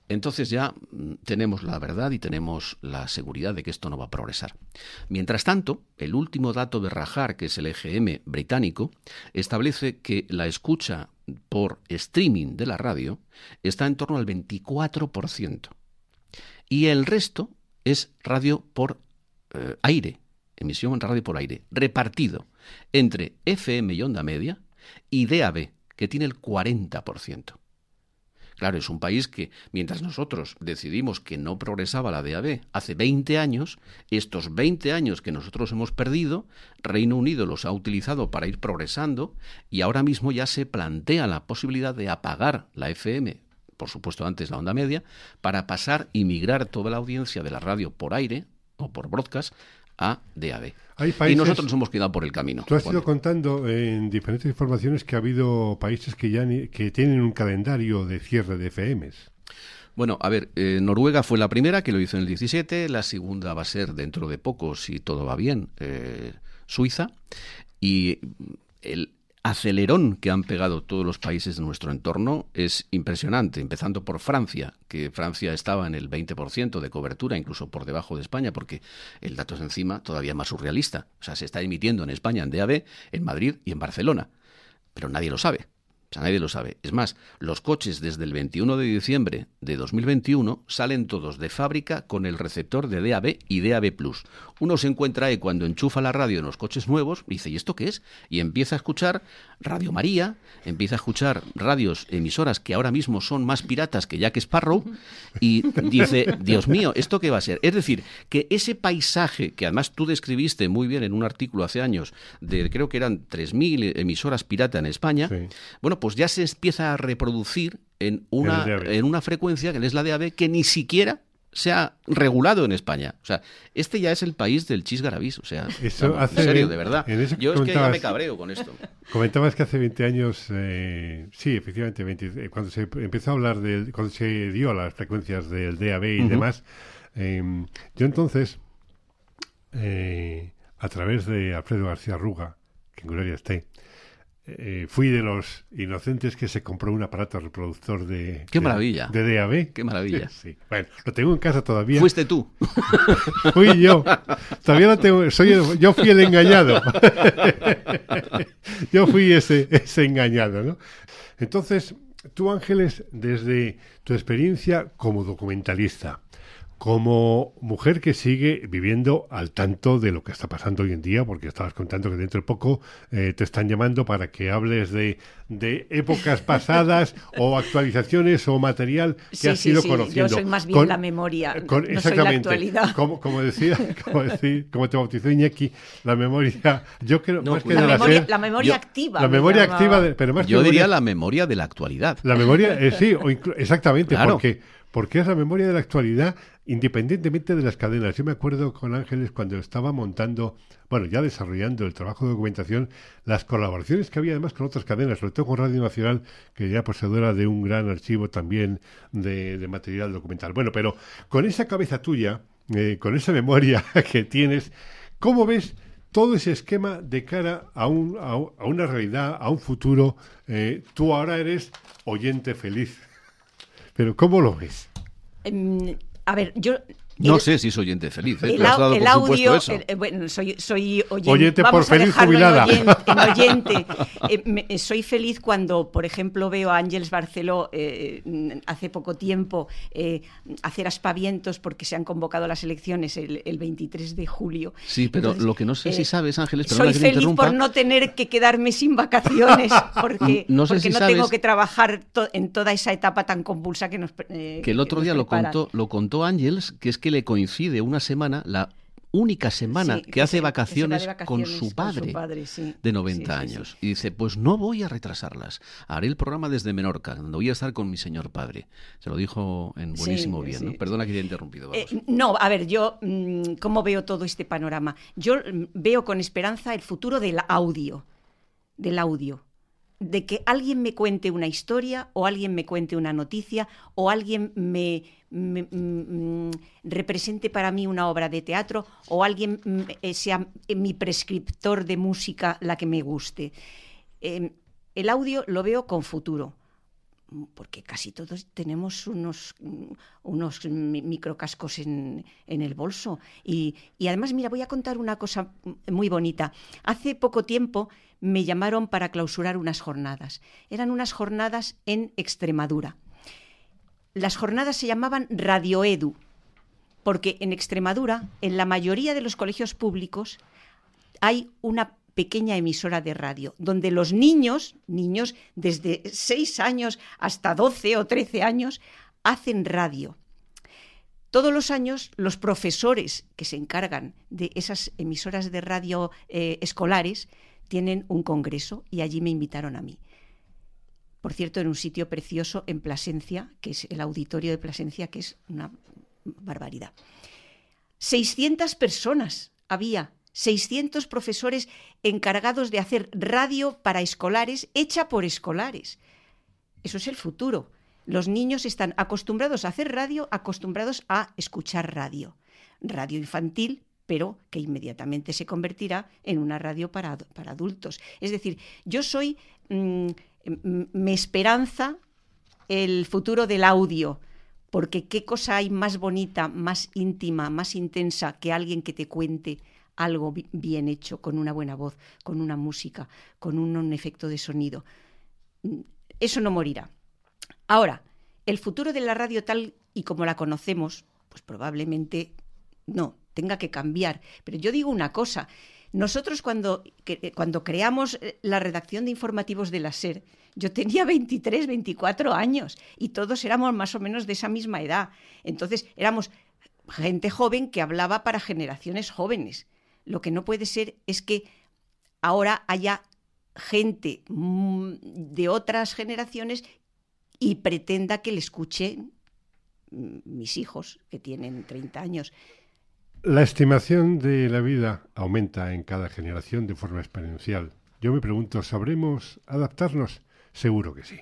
Speaker 5: entonces ya mm, tenemos la verdad y tenemos la seguridad de que esto no va a progresar. Mientras tanto, el último dato de Rajar, que es el EGM británico, establece que la escucha por streaming de la radio está en torno al 24%. Y el resto es radio por eh, aire, emisión en radio por aire, repartido entre FM y onda media y DAB, que tiene el 40%. Claro, es un país que, mientras nosotros decidimos que no progresaba la DAB hace 20 años, estos 20 años que nosotros hemos perdido, Reino Unido los ha utilizado para ir progresando y ahora mismo ya se plantea la posibilidad de apagar la FM, por supuesto antes la onda media, para pasar y migrar toda la audiencia de la radio por aire o por broadcast a DAB.
Speaker 3: Hay
Speaker 5: Y nosotros nos hemos quedado por el camino.
Speaker 3: Tú has
Speaker 5: Juan.
Speaker 3: ido contando en diferentes informaciones que ha habido países que ya ni- que tienen un calendario de cierre de FMs.
Speaker 5: Bueno, a ver, eh, Noruega fue la primera que lo hizo en el 17, la segunda va a ser dentro de poco, si todo va bien, eh, Suiza, y el acelerón que han pegado todos los países de nuestro entorno es impresionante, empezando por Francia, que Francia estaba en el 20% de cobertura, incluso por debajo de España, porque el dato es encima todavía más surrealista. O sea, se está emitiendo en España en DAB, en Madrid y en Barcelona, pero nadie lo sabe. Nadie lo sabe. Es más, los coches desde el 21 de diciembre de 2021 salen todos de fábrica con el receptor de DAB y DAB+. Uno se encuentra ahí cuando enchufa la radio en los coches nuevos y dice, ¿y esto qué es? Y empieza a escuchar Radio María, empieza a escuchar radios, emisoras que ahora mismo son más piratas que Jack Sparrow y dice, Dios mío, ¿esto qué va a ser? Es decir, que ese paisaje que además tú describiste muy bien en un artículo hace años de creo que eran 3.000 emisoras pirata en España,
Speaker 3: Sí.
Speaker 5: bueno, pues ya se empieza a reproducir en una,
Speaker 3: En
Speaker 5: una frecuencia que es la DAB que ni siquiera se ha regulado en España. O sea, este ya es el país del chisgarabís. O sea,
Speaker 3: Eso
Speaker 5: vamos,
Speaker 3: hace-
Speaker 5: en serio, de verdad. Yo es que ya me cabreo con esto.
Speaker 3: Comentabas que hace 20 años, eh, sí, efectivamente, 20, eh, cuando se empezó a hablar del, cuando se dio las frecuencias del DAB y demás, eh, yo entonces, eh, a través de Alfredo García Ruga, que en gloria esté, eh, fui de los inocentes que se compró un aparato reproductor de...
Speaker 5: ¡Qué
Speaker 3: de-
Speaker 5: maravilla!
Speaker 3: De DAB.
Speaker 5: ¡Qué maravilla! [LAUGHS]
Speaker 3: Sí. Bueno, lo tengo en casa todavía.
Speaker 5: Fuiste tú. [LAUGHS]
Speaker 3: Fui yo. Todavía lo tengo. Soy el- yo fui el engañado. [LAUGHS] yo fui ese, ese engañado, ¿no? Entonces, tú, Ángeles, desde tu experiencia como documentalista, como mujer que sigue viviendo al tanto de lo que está pasando hoy en día, porque estabas contando que dentro de poco eh, te están llamando para que hables de, de épocas [LAUGHS] pasadas o actualizaciones o material que
Speaker 4: Sí,
Speaker 3: has
Speaker 4: sí,
Speaker 3: ido
Speaker 4: sí,
Speaker 3: conociendo.
Speaker 4: Yo soy más bien
Speaker 3: Con-
Speaker 4: la memoria,
Speaker 3: con-
Speaker 4: no soy la actualidad.
Speaker 3: Como, como decía, [LAUGHS] como, decir- como te bautizó Iñaki, la memoria, yo creo,
Speaker 5: No,
Speaker 3: más que
Speaker 5: pues-
Speaker 3: de
Speaker 4: la,
Speaker 3: la
Speaker 4: memoria,
Speaker 3: SER,
Speaker 4: la memoria
Speaker 5: yo-
Speaker 4: activa.
Speaker 3: la
Speaker 4: me
Speaker 3: memoria activa, de- pero más que
Speaker 5: Yo diría
Speaker 3: memoria-
Speaker 5: la memoria de la actualidad.
Speaker 3: la memoria, eh, sí, [LAUGHS] o exactamente,
Speaker 5: Claro.
Speaker 3: porque, porque es la memoria de la actualidad independientemente de las cadenas. Yo me acuerdo con Ángeles cuando estaba montando, bueno, ya desarrollando el trabajo de documentación, las colaboraciones que había además con otras cadenas, sobre todo con Radio Nacional, que ya poseedora de un gran archivo también de, material documental. Bueno, pero con esa cabeza tuya, eh, con esa memoria [LAUGHS] que tienes, ¿cómo ves todo ese esquema de cara a, un, a, a una realidad, a un futuro? Eh, tú ahora eres oyente feliz. Pero ¿cómo lo ves?
Speaker 4: Em, a ver, yo...
Speaker 5: No
Speaker 4: el-
Speaker 5: sé si es oyente feliz. ¿eh?
Speaker 4: El,
Speaker 5: Tú has
Speaker 4: au-
Speaker 5: dado
Speaker 4: el
Speaker 5: por supuesto
Speaker 4: audio,
Speaker 5: eso.
Speaker 4: el- eh, bueno, soy, soy oyente,
Speaker 3: Oyente por
Speaker 4: vamos a
Speaker 3: feliz
Speaker 4: en
Speaker 3: jubilada.
Speaker 4: oyente, en [LAUGHS] oyente. Eh, me- soy feliz cuando, por ejemplo, veo a Ángeles Barceló eh, hace poco tiempo eh, hacer aspavientos porque se han convocado las elecciones el, el 23 de julio.
Speaker 5: Sí, pero
Speaker 4: Entonces,
Speaker 5: lo que no sé si sabes, Ángeles,
Speaker 4: soy
Speaker 5: que
Speaker 4: feliz por no tener que quedarme sin vacaciones [LAUGHS] porque
Speaker 5: No sé
Speaker 4: porque
Speaker 5: si
Speaker 4: no
Speaker 5: sabes-
Speaker 4: tengo que trabajar to- en toda esa etapa tan convulsa que nos eh,
Speaker 5: que el otro día lo contó, lo contó Ángels, que es que le coincide una semana, la única semana
Speaker 4: Sí,
Speaker 5: que hace
Speaker 4: se- que se va
Speaker 5: vacaciones, con su padre,
Speaker 4: padre, sí.
Speaker 5: de 90
Speaker 4: Sí, sí, sí.
Speaker 5: años. Y dice, pues no voy a retrasarlas. Haré el programa desde Menorca, donde voy a estar con mi señor padre. Se lo dijo en buenísimo bien. ¿no? Perdona que te haya interrumpido.
Speaker 4: Eh, no, a ver, yo, mm, ¿cómo veo todo este panorama? Yo mm, veo con esperanza el futuro del audio, del audio, de que alguien me cuente una historia o alguien me cuente una noticia o alguien me, mm, mm, represente para mí una obra de teatro o alguien mm, eh, sea mi prescriptor de música la que me guste. Eh, el audio lo veo con futuro porque casi todos tenemos unos, unos mi- microcascos en, en el bolso. Y, y además, mira, voy a contar una cosa muy bonita. Hace poco tiempo me llamaron para clausurar unas jornadas. Eran unas jornadas en Extremadura. Las jornadas se llamaban Radio Edu, porque en Extremadura, en la mayoría de los colegios públicos, hay una pequeña emisora de radio, donde los niños, niños desde 6 años hasta 12 o 13 años, hacen radio. Todos los años los profesores que se encargan de esas emisoras de radio eh, escolares tienen un congreso y allí me invitaron a mí. Por cierto, en un sitio precioso en Plasencia, que es el auditorio de Plasencia, que es una barbaridad. 600 personas había, 600 profesores encargados de hacer radio para escolares, hecha por escolares. Eso es el futuro. Los niños están acostumbrados a hacer radio, acostumbrados a escuchar radio. Radio infantil, pero que inmediatamente se convertirá en una radio para, para adultos. Es decir, yo soy, mm, m- me esperanza el futuro del audio, porque qué cosa hay más bonita, más íntima, más intensa que alguien que te cuente algo bi- bien hecho, con una buena voz, con una música, con un, un efecto de sonido. Mm, Eso no morirá. Ahora, el futuro de la radio tal y como la conocemos, pues probablemente no, tenga que cambiar. Pero yo digo una cosa, nosotros cuando, eh, cuando creamos eh, la redacción de informativos de la SER, yo tenía 23, 24 años y todos éramos más o menos de esa misma edad. Entonces éramos gente joven que hablaba para generaciones jóvenes. Lo que no puede ser es que ahora haya gente mm, de otras generaciones y pretenda que le escuchen mm, mis hijos, que tienen 30 años.
Speaker 3: La estimación de la vida aumenta en cada generación de forma exponencial. Yo me pregunto, ¿sabremos adaptarnos? Seguro que sí.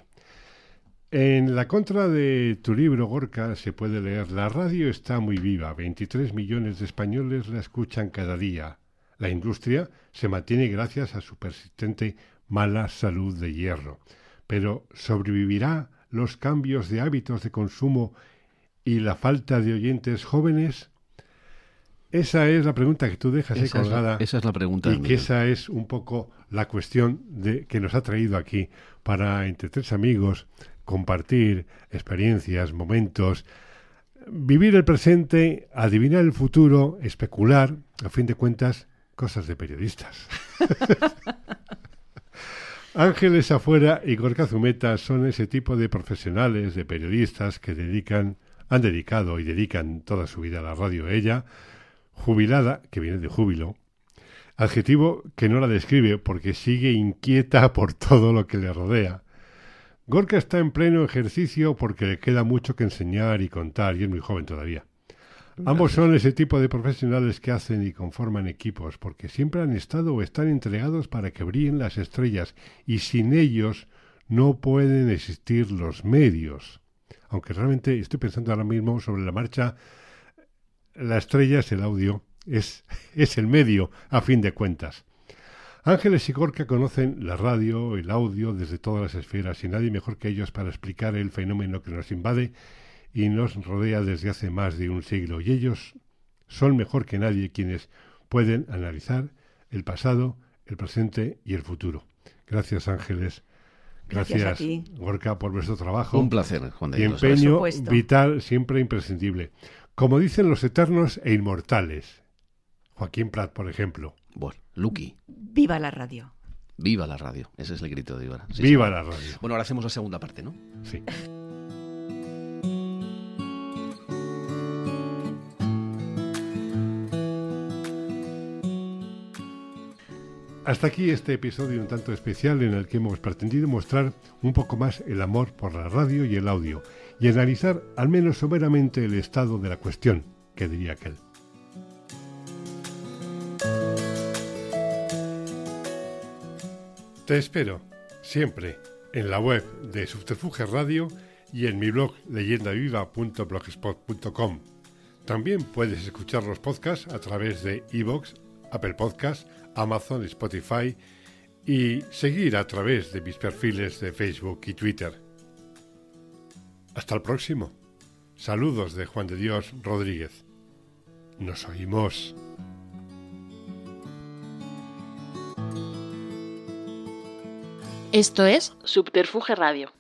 Speaker 3: En la contra de tu libro, Gorka, se puede leer, la radio está muy viva, 23 millones de españoles la escuchan cada día. La industria se mantiene gracias a su persistente mala salud de hierro. Pero ¿sobrevivirá los cambios de hábitos de consumo y la falta de oyentes jóvenes? Esa es la pregunta que tú dejas ahí
Speaker 5: Esa es la-
Speaker 3: colgada.
Speaker 5: esa es la pregunta
Speaker 3: Y que esa es un poco la cuestión de, que nos ha traído aquí para, entre tres amigos, compartir experiencias, momentos, vivir el presente, adivinar el futuro, especular, a fin de cuentas, cosas de periodistas. [LAUGHS] Ángeles Afuera y Gorka Zumeta son ese tipo de profesionales, de periodistas que dedican, han dedicado y dedican toda su vida a la radio. Ella, jubilada, que viene de júbilo, adjetivo que no la describe porque sigue inquieta [LAUGHS] por todo lo que le rodea. Gorka está en pleno ejercicio porque le queda mucho que enseñar y contar y es muy joven todavía. Ambos son ese tipo de profesionales que hacen y conforman equipos porque siempre han estado o están entregados para que brillen las estrellas y sin ellos no pueden existir los medios. Aunque realmente estoy pensando ahora mismo sobre la marcha, la estrella es el audio, es, es el medio a fin de cuentas. Ángeles y Gorka conocen la radio, el audio desde todas las esferas y nadie mejor que ellos para explicar el fenómeno que nos invade y nos rodea desde hace más de un siglo. Y ellos son mejor que nadie quienes pueden analizar el pasado, el presente y el futuro. Gracias Ángeles.
Speaker 4: Gracias
Speaker 3: Gracias,
Speaker 4: a ti.
Speaker 3: Gorka por vuestro trabajo
Speaker 5: Un placer, Juan de
Speaker 3: y
Speaker 5: Dios.
Speaker 3: empeño vital siempre imprescindible. Como dicen los eternos e inmortales. Joaquín Prat, por ejemplo.
Speaker 5: Bueno, Lucky,
Speaker 4: Viva la radio.
Speaker 5: viva la radio. Ese es el grito de. Sí,
Speaker 3: Viva
Speaker 5: sí.
Speaker 3: la radio.
Speaker 5: Bueno, ahora hacemos la segunda parte, ¿no?
Speaker 3: Sí. Hasta aquí este episodio un tanto especial en el que hemos pretendido mostrar un poco más el amor por la radio y el audio y analizar al menos someramente el estado de la cuestión, que diría aquel. Te espero, siempre, en la web de Subterfuge Radio y en mi blog leyendaviva.blogspot.com. También puedes escuchar los podcasts a través de iVoox, Apple Podcasts, Amazon, Spotify y seguir a través de mis perfiles de Facebook y Twitter. Hasta el próximo. Saludos de Juan de Dios Rodríguez. Nos oímos.
Speaker 2: Esto es Subterfuge Radio.